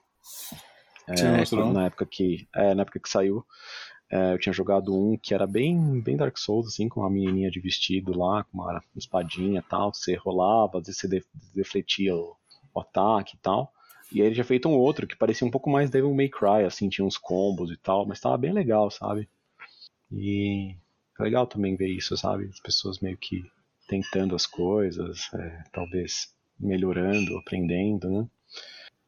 É, na época que é, na época que saiu, é, eu tinha jogado um que era bem, bem Dark Souls, assim, com uma menininha de vestido lá, com uma espadinha e tal, você rolava, às vezes você defletia o, o ataque e tal. E aí ele já feito um outro que parecia um pouco mais Devil May Cry, assim, tinha uns combos e tal, mas tava bem legal, sabe? E é legal também ver isso, sabe? As pessoas meio que tentando as coisas, é, talvez melhorando, aprendendo, né?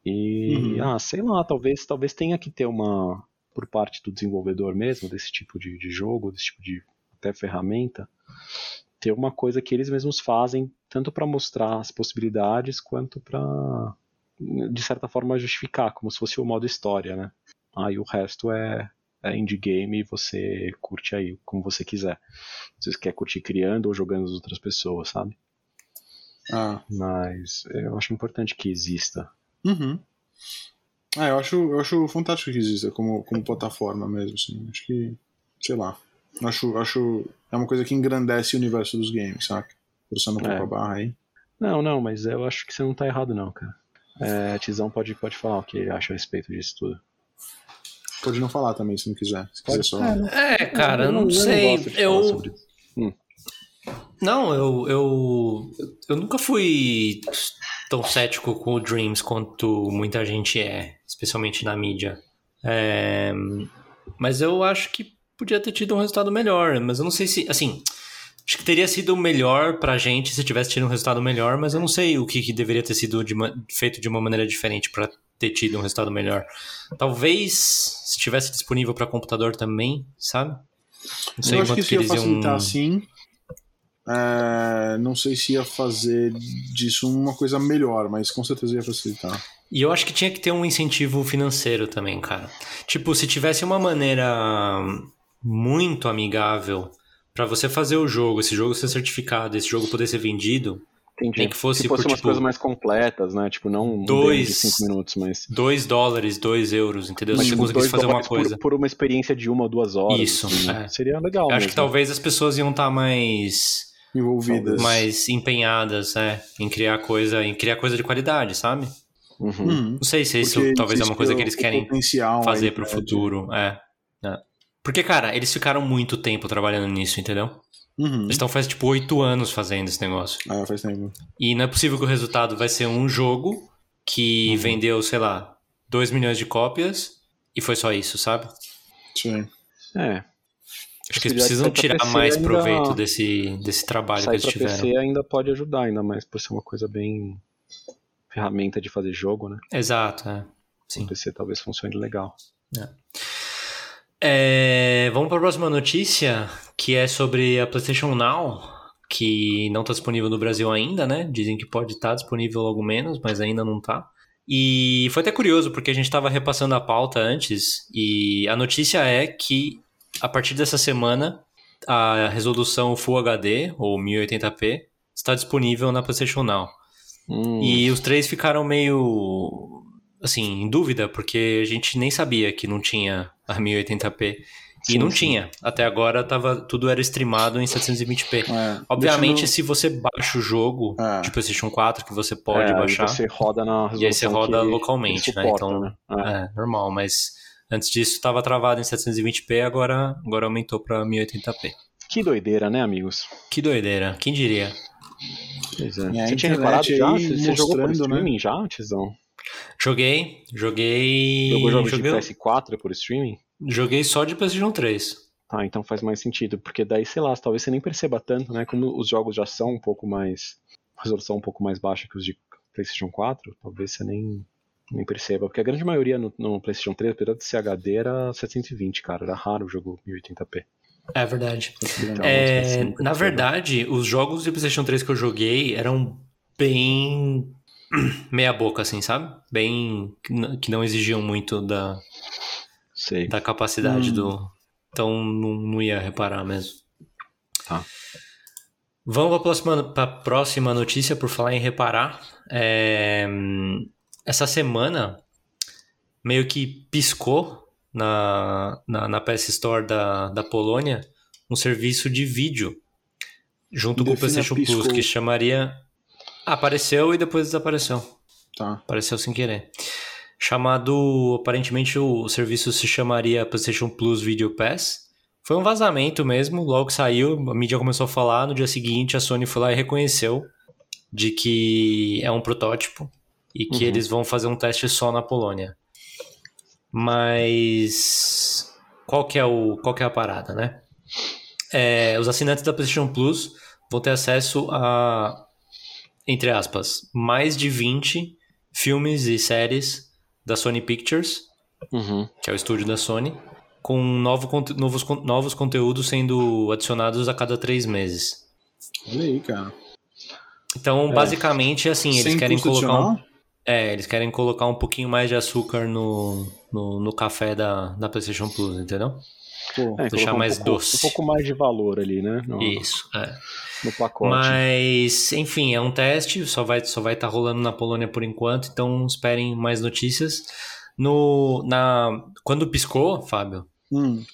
E, uhum. ah, sei lá, talvez, talvez tenha que ter uma, por parte do desenvolvedor mesmo, desse tipo de, de jogo, desse tipo de até ferramenta, ter uma coisa que eles mesmos fazem, tanto para mostrar as possibilidades, quanto para, de certa forma, justificar, como se fosse o modo história, né? Aí o resto é, é indie game e você curte aí como você quiser. Se você quer curtir criando ou jogando as outras pessoas, sabe? Ah. Mas eu acho importante que exista. Uhum. Ah, eu acho, eu acho fantástico que exista como, como plataforma mesmo, assim. Acho que, sei lá. Acho, acho. É uma coisa que engrandece o universo dos games, saca? Forçando um pouco é. a barra aí. Não, não, mas eu acho que você não tá errado, não, cara. É, Tizão pode, pode falar o que ele acha a respeito disso tudo. Pode não falar também, se não quiser. Se quiser só... é, é, cara, eu não, não sei. Eu. Hum. Não, eu, eu. Eu nunca fui tão cético com o Dreams quanto muita gente é, especialmente na mídia. É, mas eu acho que podia ter tido um resultado melhor, mas eu não sei se, assim, acho que teria sido melhor pra gente se tivesse tido um resultado melhor, mas eu não sei o que, que deveria ter sido de uma, feito de uma maneira diferente para ter tido um resultado melhor. Talvez se tivesse disponível para computador também, sabe? Não sei eu acho que isso ia facilitar iam... sim, é, não sei se ia fazer disso uma coisa melhor, mas com certeza ia facilitar. E eu acho que tinha que ter um incentivo financeiro também, cara. Tipo, se tivesse uma maneira muito amigável para você fazer o jogo, esse jogo ser certificado, esse jogo poder ser vendido, Entendi. Nem que fosse, que fosse por, umas tipo, coisas mais completas, né? Tipo, não um dois, de 5 minutos, mas. 2 dólares, 2 euros, entendeu? Mas, Se você tipo, conseguisse fazer uma coisa. Por, por, uma experiência de uma ou duas horas. Isso. Assim, é. Seria legal. Eu mesmo. acho que talvez as pessoas iam estar tá mais envolvidas. Mais empenhadas, né? Em criar coisa, em criar coisa de qualidade, sabe? Uhum. Hum. Não sei se isso talvez é uma coisa que eles querem fazer para o futuro. É, é. Porque, cara, eles ficaram muito tempo trabalhando nisso, entendeu? Uhum. Eles estão faz tipo oito anos fazendo esse negócio. Ah, faz tempo. E não é possível que o resultado vai ser um jogo que uhum. vendeu, sei lá, 2 milhões de cópias e foi só isso, sabe? Sim. É. Acho que eles precisam tirar mais proveito desse, desse trabalho que eles tiveram. PC ainda pode ajudar, ainda mais por ser uma coisa bem ferramenta de fazer jogo, né? Exato, é. Sim. O PC talvez funcione legal. É. É, vamos para a próxima notícia, que é sobre a PlayStation Now, que não está disponível no Brasil ainda, né? Dizem que pode estar tá disponível logo menos, mas ainda não está. E foi até curioso, porque a gente estava repassando a pauta antes, e a notícia é que a partir dessa semana, a resolução Full HD, ou 1080p, está disponível na PlayStation Now. Hum. E os três ficaram meio, assim, em dúvida, porque a gente nem sabia que não tinha a 1080p. E sim, não sim. tinha. Até agora tava, tudo era streamado em 720p. É, Obviamente, no... se você baixa o jogo é. de PlayStation 4, que você pode é, baixar. Você roda na E aí você roda localmente, né? suporta, né? Então, né? é normal, mas Antes disso estava travado em 720p, agora, agora aumentou para 1080p. Que doideira, né, amigos? Que doideira, quem diria? Pois é. Você tinha reparado já? Você jogou por né? streaming né? já, Tizão? Joguei, joguei... Jogou jogos joguei... de PS4 por streaming? Joguei só de PlayStation 3. Ah, então faz mais sentido, porque daí, sei lá, talvez você nem perceba tanto, né? Como os jogos já são um pouco mais. resolução um pouco mais baixa que os de PlayStation 4, talvez você nem nem perceba, porque a grande maioria no, no PlayStation 3, apesar de ser HD, era 720, cara, era raro o jogo 1080p. É verdade. Então, é, na verdade, os jogos de PlayStation 3 que eu joguei eram bem meia boca, assim, sabe? Bem. que não exigiam muito da, Sei. da capacidade hum. do. Então não, não ia reparar mesmo. Tá. Vamos para a próxima, próxima notícia por falar em reparar. É, essa semana meio que piscou na, na, na PS Store da, da Polônia um serviço de vídeo junto com o PlayStation piscou. Plus que chamaria. apareceu e depois desapareceu. Tá. Apareceu sem querer. chamado. Aparentemente o serviço se chamaria PlayStation Plus Video Pass. Foi um vazamento mesmo, logo que saiu, a mídia começou a falar, no dia seguinte a Sony foi lá e reconheceu de que é um protótipo e que Uhum. eles vão fazer um teste só na Polônia. Mas qual que é o qual que é a parada, né? É, os assinantes da PlayStation Plus vão ter acesso a entre aspas, mais de 20 filmes e séries da Sony Pictures, Uhum. que é o estúdio da Sony, com novo, novos, novos conteúdos sendo adicionados a cada três meses. Olha aí, cara. Então, É. basicamente, assim, eles querem colocar um? É, eles querem colocar um pouquinho mais de açúcar no, no, no café da, da PlayStation Plus, entendeu? Pô, É, Deixar um mais pouco- doce. Um pouco mais de valor ali, né? No, Isso, é. no pacote. Mas, enfim, é um teste, só vai só vai estar rolando na Polônia por enquanto, então esperem mais notícias. No, na, quando piscou, Fábio, hum,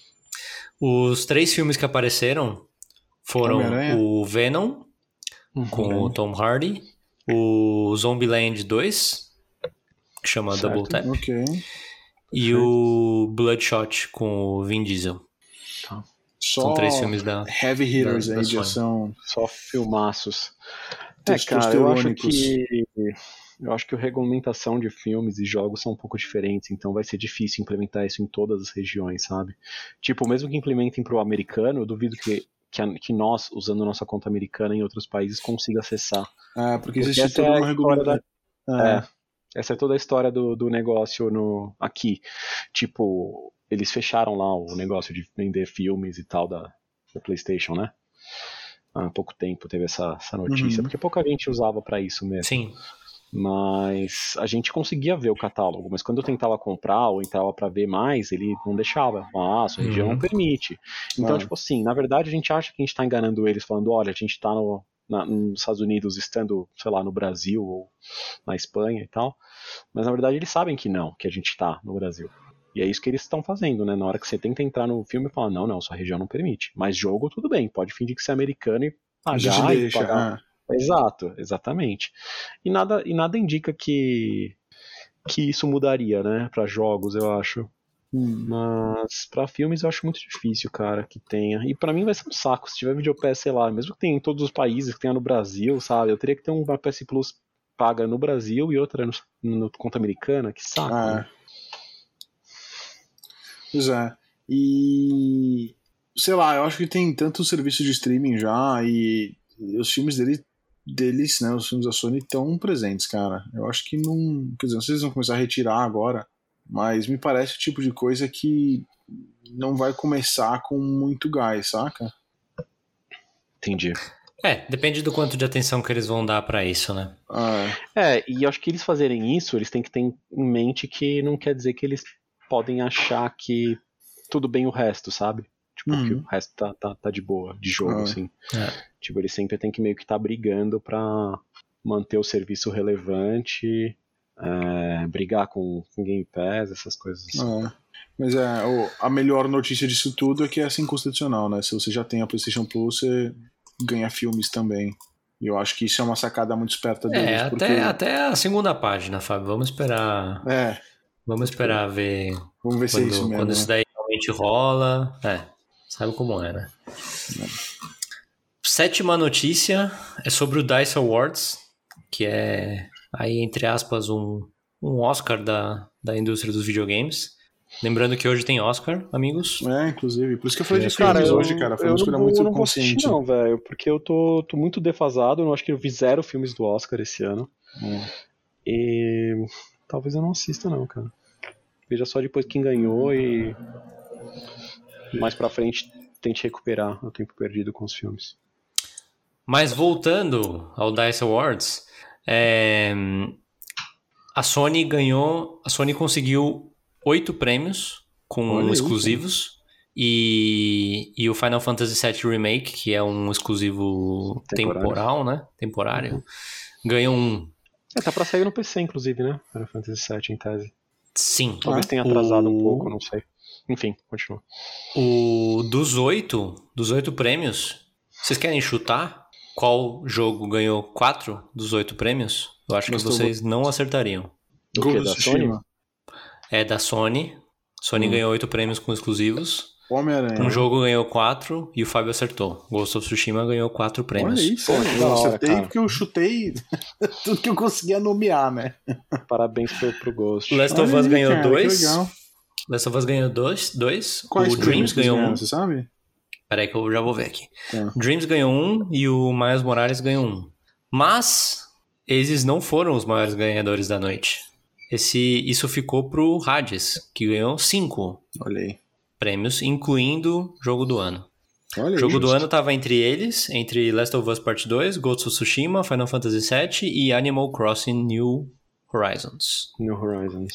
os três filmes que apareceram foram o Venom, Uhum. com o Tom Hardy, o Zombieland 2, que chama Certo. Double Tap, ok. e o Bloodshot com o Vin Diesel. Só São três filmes da. heavy hitters da- aí da ação. Só filmaços. É, cara, eu acho que. Eu acho que a regulamentação de filmes e jogos são um pouco diferentes, então vai ser difícil implementar isso em todas as regiões, sabe? Tipo, mesmo que implementem pro americano, eu duvido que, que, a- que nós, usando nossa conta americana em outros países, consiga acessar. É, porque Porque existe essa toda é uma história regulamentação. É, essa é toda a história do, do negócio no, aqui. Tipo, eles fecharam lá o negócio de vender filmes e tal da, da PlayStation, né? Há pouco tempo teve essa, essa notícia, Uhum. porque pouca gente usava pra isso mesmo. Sim. Mas a gente conseguia ver o catálogo, mas quando eu tentava comprar ou entrava pra ver mais, ele não deixava. Ah, sua região Uhum. não permite. Então, Ah. tipo assim, na verdade a gente acha que a gente tá enganando eles, falando, olha, a gente tá no, na- nos Estados Unidos estando, sei lá, no Brasil ou na Espanha e tal. Mas na verdade eles sabem que não, que a gente tá no Brasil. E é isso que eles estão fazendo, né? Na hora que você tenta entrar no filme, fala, não, não, sua região não permite. Mas jogo, tudo bem, pode fingir que você é americano e A gente pagar e deixa. pagar. Exato, exatamente. E nada, e nada indica que que isso mudaria, né, Pra jogos, eu acho. Hum. Mas pra filmes eu acho muito difícil, cara, que tenha. E pra mim vai ser um saco se tiver videopass, sei lá, mesmo que tenha em todos os países, que tenha no Brasil, sabe? Eu teria que ter uma PS Plus paga no Brasil e outra no, no conta americana, que saco. Ah, né? Pois é. E. Sei lá, eu acho que tem tanto serviço de streaming já e os filmes dele, deles, né? Os filmes da Sony estão presentes, cara. Eu acho que não. Quer dizer, não sei se eles vão começar a retirar agora, mas me parece o tipo de coisa que não vai começar com muito gás, saca? Entendi. É, depende do quanto de atenção que eles vão dar pra isso, né? Ah, É, e eu acho que eles fazerem isso, eles têm que ter em mente que não quer dizer que eles podem achar que tudo bem o resto, sabe? Tipo, Uhum. que o resto tá, tá, tá de boa, de jogo, Ah. assim. É. Tipo, eles sempre têm que meio que estar brigando pra manter o serviço relevante, é, brigar com, com Game Pass, essas coisas. assim. É. Mas é, o- a melhor notícia disso tudo é que é assim constitucional, né? Se você já tem a PlayStation Plus, você ganha filmes também. E eu acho que isso é uma sacada muito esperta deles. É, porque... até, até a segunda página, Fábio. Vamos esperar. É, Vamos esperar ver vamos ver se é quando, isso mesmo. quando né? isso daí realmente rola. É, sabe como é, né? Sétima notícia é sobre o DICE Awards, que é aí, entre aspas, um, um Oscar da, da indústria dos videogames. Lembrando que hoje tem Oscar, amigos. É, inclusive. Por isso que eu falei de Cara, filmes eu- hoje, cara. Foi uma escolha muito eu não consciente. não, velho, porque eu tô, tô muito defasado, eu acho que eu vi zero filmes do Oscar esse ano. É. E talvez eu não assista não, cara. Veja só depois quem ganhou e mais pra frente tente recuperar o tempo perdido com os filmes. Mas voltando ao DICE Awards, é, a Sony ganhou. A Sony conseguiu oito prêmios com Olha exclusivos. E, e o Final Fantasy VII Remake, que é um exclusivo Temporário. temporal, né? Temporário. Ganhou um. É, tá pra sair no PC, inclusive, né? Final Fantasy VII em tese. Sim. Talvez Ah, tenha atrasado um o- pouco, não sei. Enfim, continua. O dos oito, dos oito prêmios, vocês querem chutar qual jogo ganhou quatro dos oito prêmios? Eu acho Mas que tô- vocês não acertariam. Do Ghost que, da of Tsushima. é da Sony. Sony Hum. ganhou oito prêmios com exclusivos. Homem-Aranha. Um jogo ganhou quatro e o Fábio acertou. Ghost of Tsushima ganhou quatro prêmios. Olha isso, Pô, que eu hora, acertei cara. porque eu chutei [LAUGHS] tudo que eu conseguia nomear, né? Parabéns pro, pro Ghost. Last of Us ganhou cara, dois. Last of Us ganhou dois. dois. Quais o Dreams ganhou um. Você sabe? Peraí que eu já vou ver aqui. Tá. Dreams ganhou um e o Miles Morales ganhou um. Mas esses não foram os maiores ganhadores da noite. Esse, isso ficou pro Hades, que ganhou cinco Olha aí. prêmios, incluindo jogo do ano. Olha O jogo do ano tava entre eles, entre Last of Us Part 2, Ghost of Tsushima, Final Fantasy VII e Animal Crossing New Horizons. New Horizons.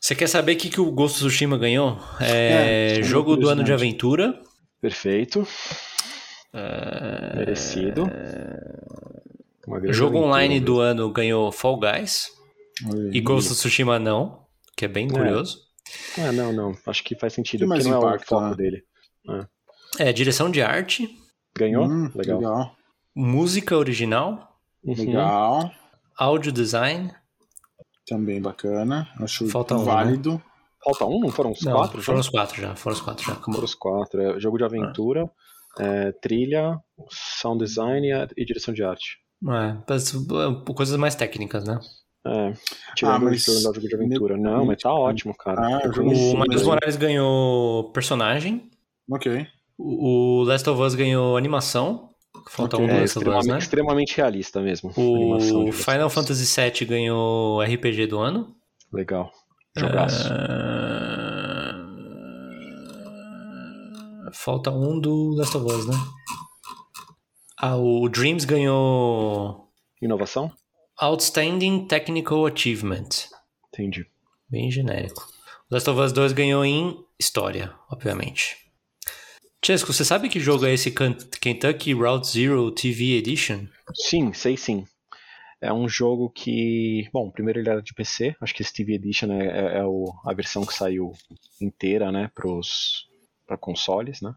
Você quer saber o que, que o Ghost of Tsushima ganhou? É, É, uma jogo do ano de aventura. Perfeito. É, Merecido. Uma grande Jogo online mesmo. do ano ganhou Fall Guys. E Ghost of Tsushima não, que é bem curioso. Ah, não, não. Acho que faz sentido, Tem porque não é o impacto, foco né? dele. É, direção de arte, Ganhou? Hum, legal. legal. música original, Uhum. Legal. áudio design. Também bacana. Acho Falta um, válido. Falta um? Não foram os Não, quatro? foram já? os quatro já, foram os quatro já. Foram os quatro. É, jogo de aventura, é, trilha, sound design e, e direção de arte. É, mas, é, coisas mais técnicas, né? É, tirando Ah, mas- o jogo de aventura. meu- Não, mas tá ótimo, cara. Ah, o mas- Morales ganhou personagem. Ok. O Last of Us ganhou animação. Falta Ok. um do É Last of Us, extremamente, né? extremamente realista mesmo. O Final. Fantasy VII ganhou RPG do ano. Legal. Jogaço. Ah, Falta um do Last of Us, né? Ah, o Dreams ganhou Inovação? Outstanding Technical Achievement. Entendi. Bem genérico. Last of Us 2 ganhou em história, obviamente. Chesco, você sabe que jogo é esse Ken- Kentucky Route Zero TV Edition? Sim, sei sim. É um jogo que. Bom, primeiro ele era de PC, acho que TV Edition é, é- é o- a versão que saiu inteira, né, para consoles, né?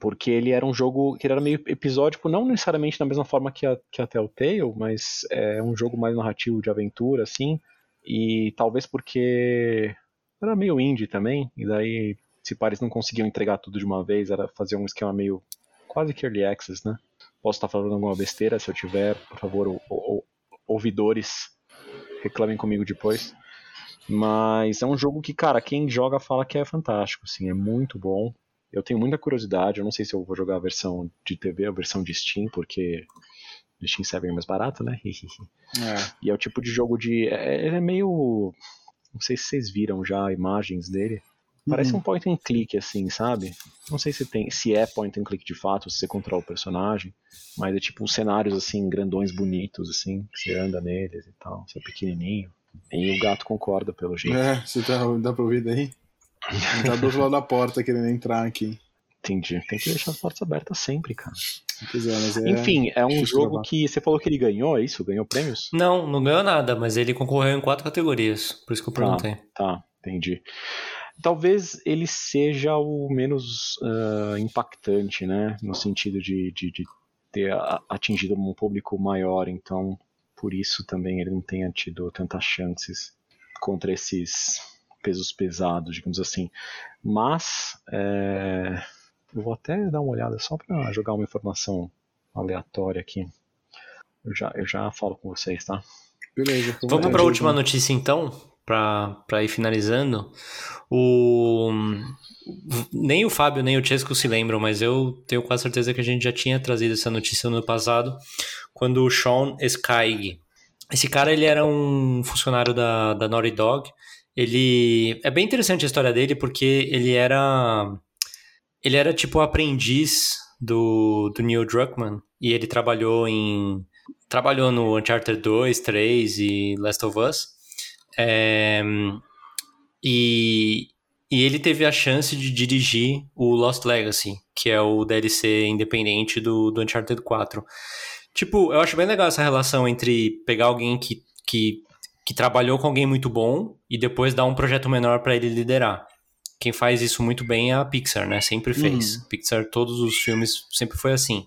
Porque ele era um jogo que era meio episódico, não necessariamente da mesma forma que a, que a Telltale, mas é um jogo mais narrativo de aventura, assim. E talvez porque era meio indie também, e daí, se pares não conseguiam entregar tudo de uma vez, era fazer um esquema meio quase que early access, né? Posso estar falando alguma besteira, se eu tiver, por favor, o- o- ouvidores, reclamem comigo depois. Mas é um jogo que, cara, quem joga fala que é fantástico, assim, é muito bom. Eu tenho muita curiosidade, eu não sei se eu vou jogar a versão de TV, a versão de Steam, porque o Steam serve mais barato, né? [LAUGHS] É. E é o tipo de jogo de. É, ele é meio. Não sei se vocês viram já imagens dele. Parece Uhum. um point and click, assim, sabe? Não sei se tem, se é point and click de fato, se você controla o personagem, mas é tipo uns cenários assim, grandões bonitos, assim, que você anda neles e tal, você é pequenininho. E o gato concorda pelo jeito. É, você tá, dá pra ouvir daí? Ele tá do outro lado da porta querendo entrar aqui. Entendi. Tem que deixar as portas abertas sempre, cara. É, mas é- Enfim, é um jogo gravar. que você falou que ele ganhou, é isso? Ganhou prêmios? Não, não ganhou nada, mas ele concorreu em quatro categorias. Por isso que eu Tá. perguntei. Tá, entendi. Talvez ele seja o menos ah, impactante, né? No sentido de, de, de ter atingido um público maior, então por isso também ele não tenha tido tantas chances contra esses pesos pesados, digamos assim. Mas é, eu vou até dar uma olhada só para jogar uma informação aleatória aqui. Eu já, eu já falo com vocês, tá? Beleza. Vamos para a última notícia então, para ir finalizando. O nem o Fábio nem o Chesco se lembram, mas eu tenho quase certeza que a gente já tinha trazido essa notícia no ano passado, quando o Sean Skyg, esse cara ele era um funcionário da, da Naughty Dog. Ele é bem interessante a história dele porque ele era ele era tipo aprendiz do, do Neil Druckmann e ele trabalhou em trabalhou no Uncharted 2, 3 e Last of Us. É, e, e ele teve a chance de dirigir o Lost Legacy, que é o DLC independente do, do Uncharted 4. Tipo, eu acho bem legal essa relação entre pegar alguém que, que, que trabalhou com alguém muito bom e depois dar um projeto menor para ele liderar. Quem faz isso muito bem é a Pixar, né? Sempre fez. Pixar, todos os filmes sempre foi assim.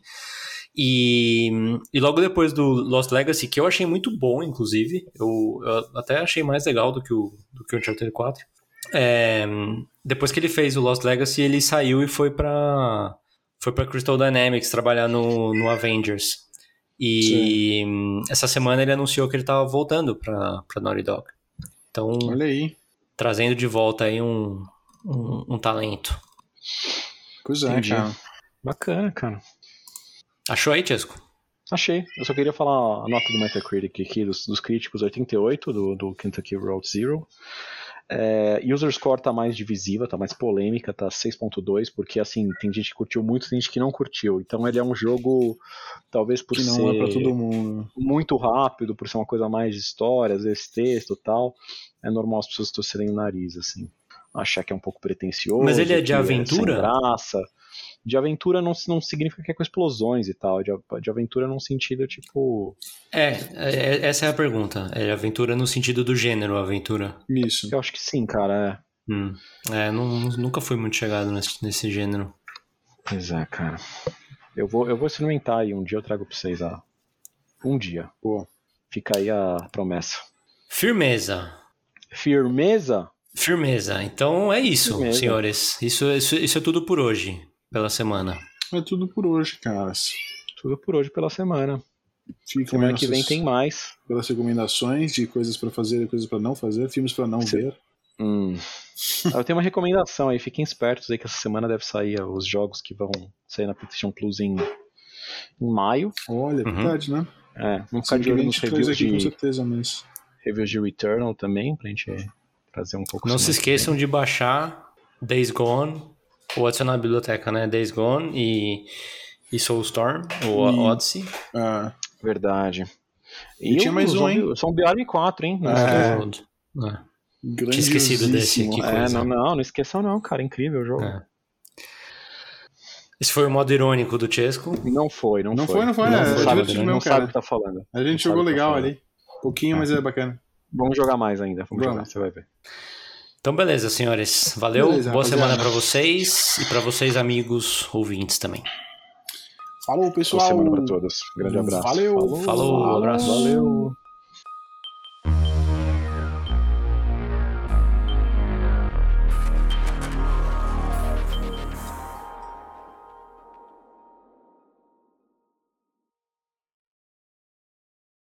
E, e logo depois do Lost Legacy, que eu achei muito bom, inclusive, eu, eu até achei mais legal do que o, do que o Uncharted 4. É, depois que ele fez o Lost Legacy, ele saiu e foi para foi para Crystal Dynamics trabalhar no, no Avengers. E Sim. essa semana ele anunciou que ele estava voltando para Naughty Dog. Então, Olha aí. trazendo de volta aí um, um, um talento. Pois é, cara. Bacana, cara. Achou aí, Chesco? Achei. Eu só queria falar a nota do Metacritic aqui, dos, dos críticos, 88, do, do Kentucky Road Zero. É, user score tá mais divisiva, tá mais polêmica, tá 6.2, porque assim, tem gente que curtiu muito, tem gente que não curtiu. Então ele é um jogo, talvez por que não ser é pra todo mundo. muito rápido, por ser uma coisa mais de história, às vezes texto e tal, é normal as pessoas torcerem o nariz, assim. Achar que é um pouco pretencioso. Mas ele é de aventura? É sem graça. De aventura não, não significa que é com explosões e tal. De, de aventura num sentido tipo. É, é, essa é a pergunta. É aventura no sentido do gênero aventura. Isso. Eu acho que sim, cara. É, hum. é não, nunca fui muito chegado nesse, nesse gênero. Pois é, cara. Eu vou, eu vou experimentar aí. Um dia eu trago pra vocês a. Um dia. Pô. Fica aí a promessa. Firmeza. Firmeza? Firmeza. Então é isso, Firmeza. senhores. Isso, isso, isso é tudo por hoje pela semana. É tudo por hoje, caras. Tudo por hoje pela semana. Fiquem semana que vem tem mais. Pelas recomendações de coisas para fazer e coisas para não fazer, filmes para não ver. Hum. [LAUGHS] Eu tenho uma recomendação aí, fiquem espertos aí que essa semana deve sair os jogos que vão sair na PlayStation Plus em, em maio. Olha, é uhum. verdade, né? É, vamos ficar de olho nos reviews aqui, de, com certeza, mas... reviews de Returnal também, pra gente trazer um pouco Não se esqueçam de baixar Days Gone ou adicionar na biblioteca, né? Days Gone e, e Soulstorm, ou e... Odyssey. Ah. Verdade. E, e tinha mais um, hein? São BR 4, hein? Não é. é. Tinha esquecido desse. Que é, não, não, não esqueçam não, cara. Incrível o jogo. É. Esse foi o modo irônico do Chesco? Não foi, não, não foi. Não foi, não foi, não, é, sabe, não, não sabe o que tá falando. A gente jogou legal tá ali. Pouquinho, é. mas é bacana. Vamos jogar mais ainda, vamos, vamos. jogar, você vai ver. Então, beleza, senhores. Valeu. Beleza, Boa semana para vocês e para vocês, amigos ouvintes também. Falou, pessoal. Boa semana para todos. Grande abraço. Valeu. Falou, Falou abraço. Valeu.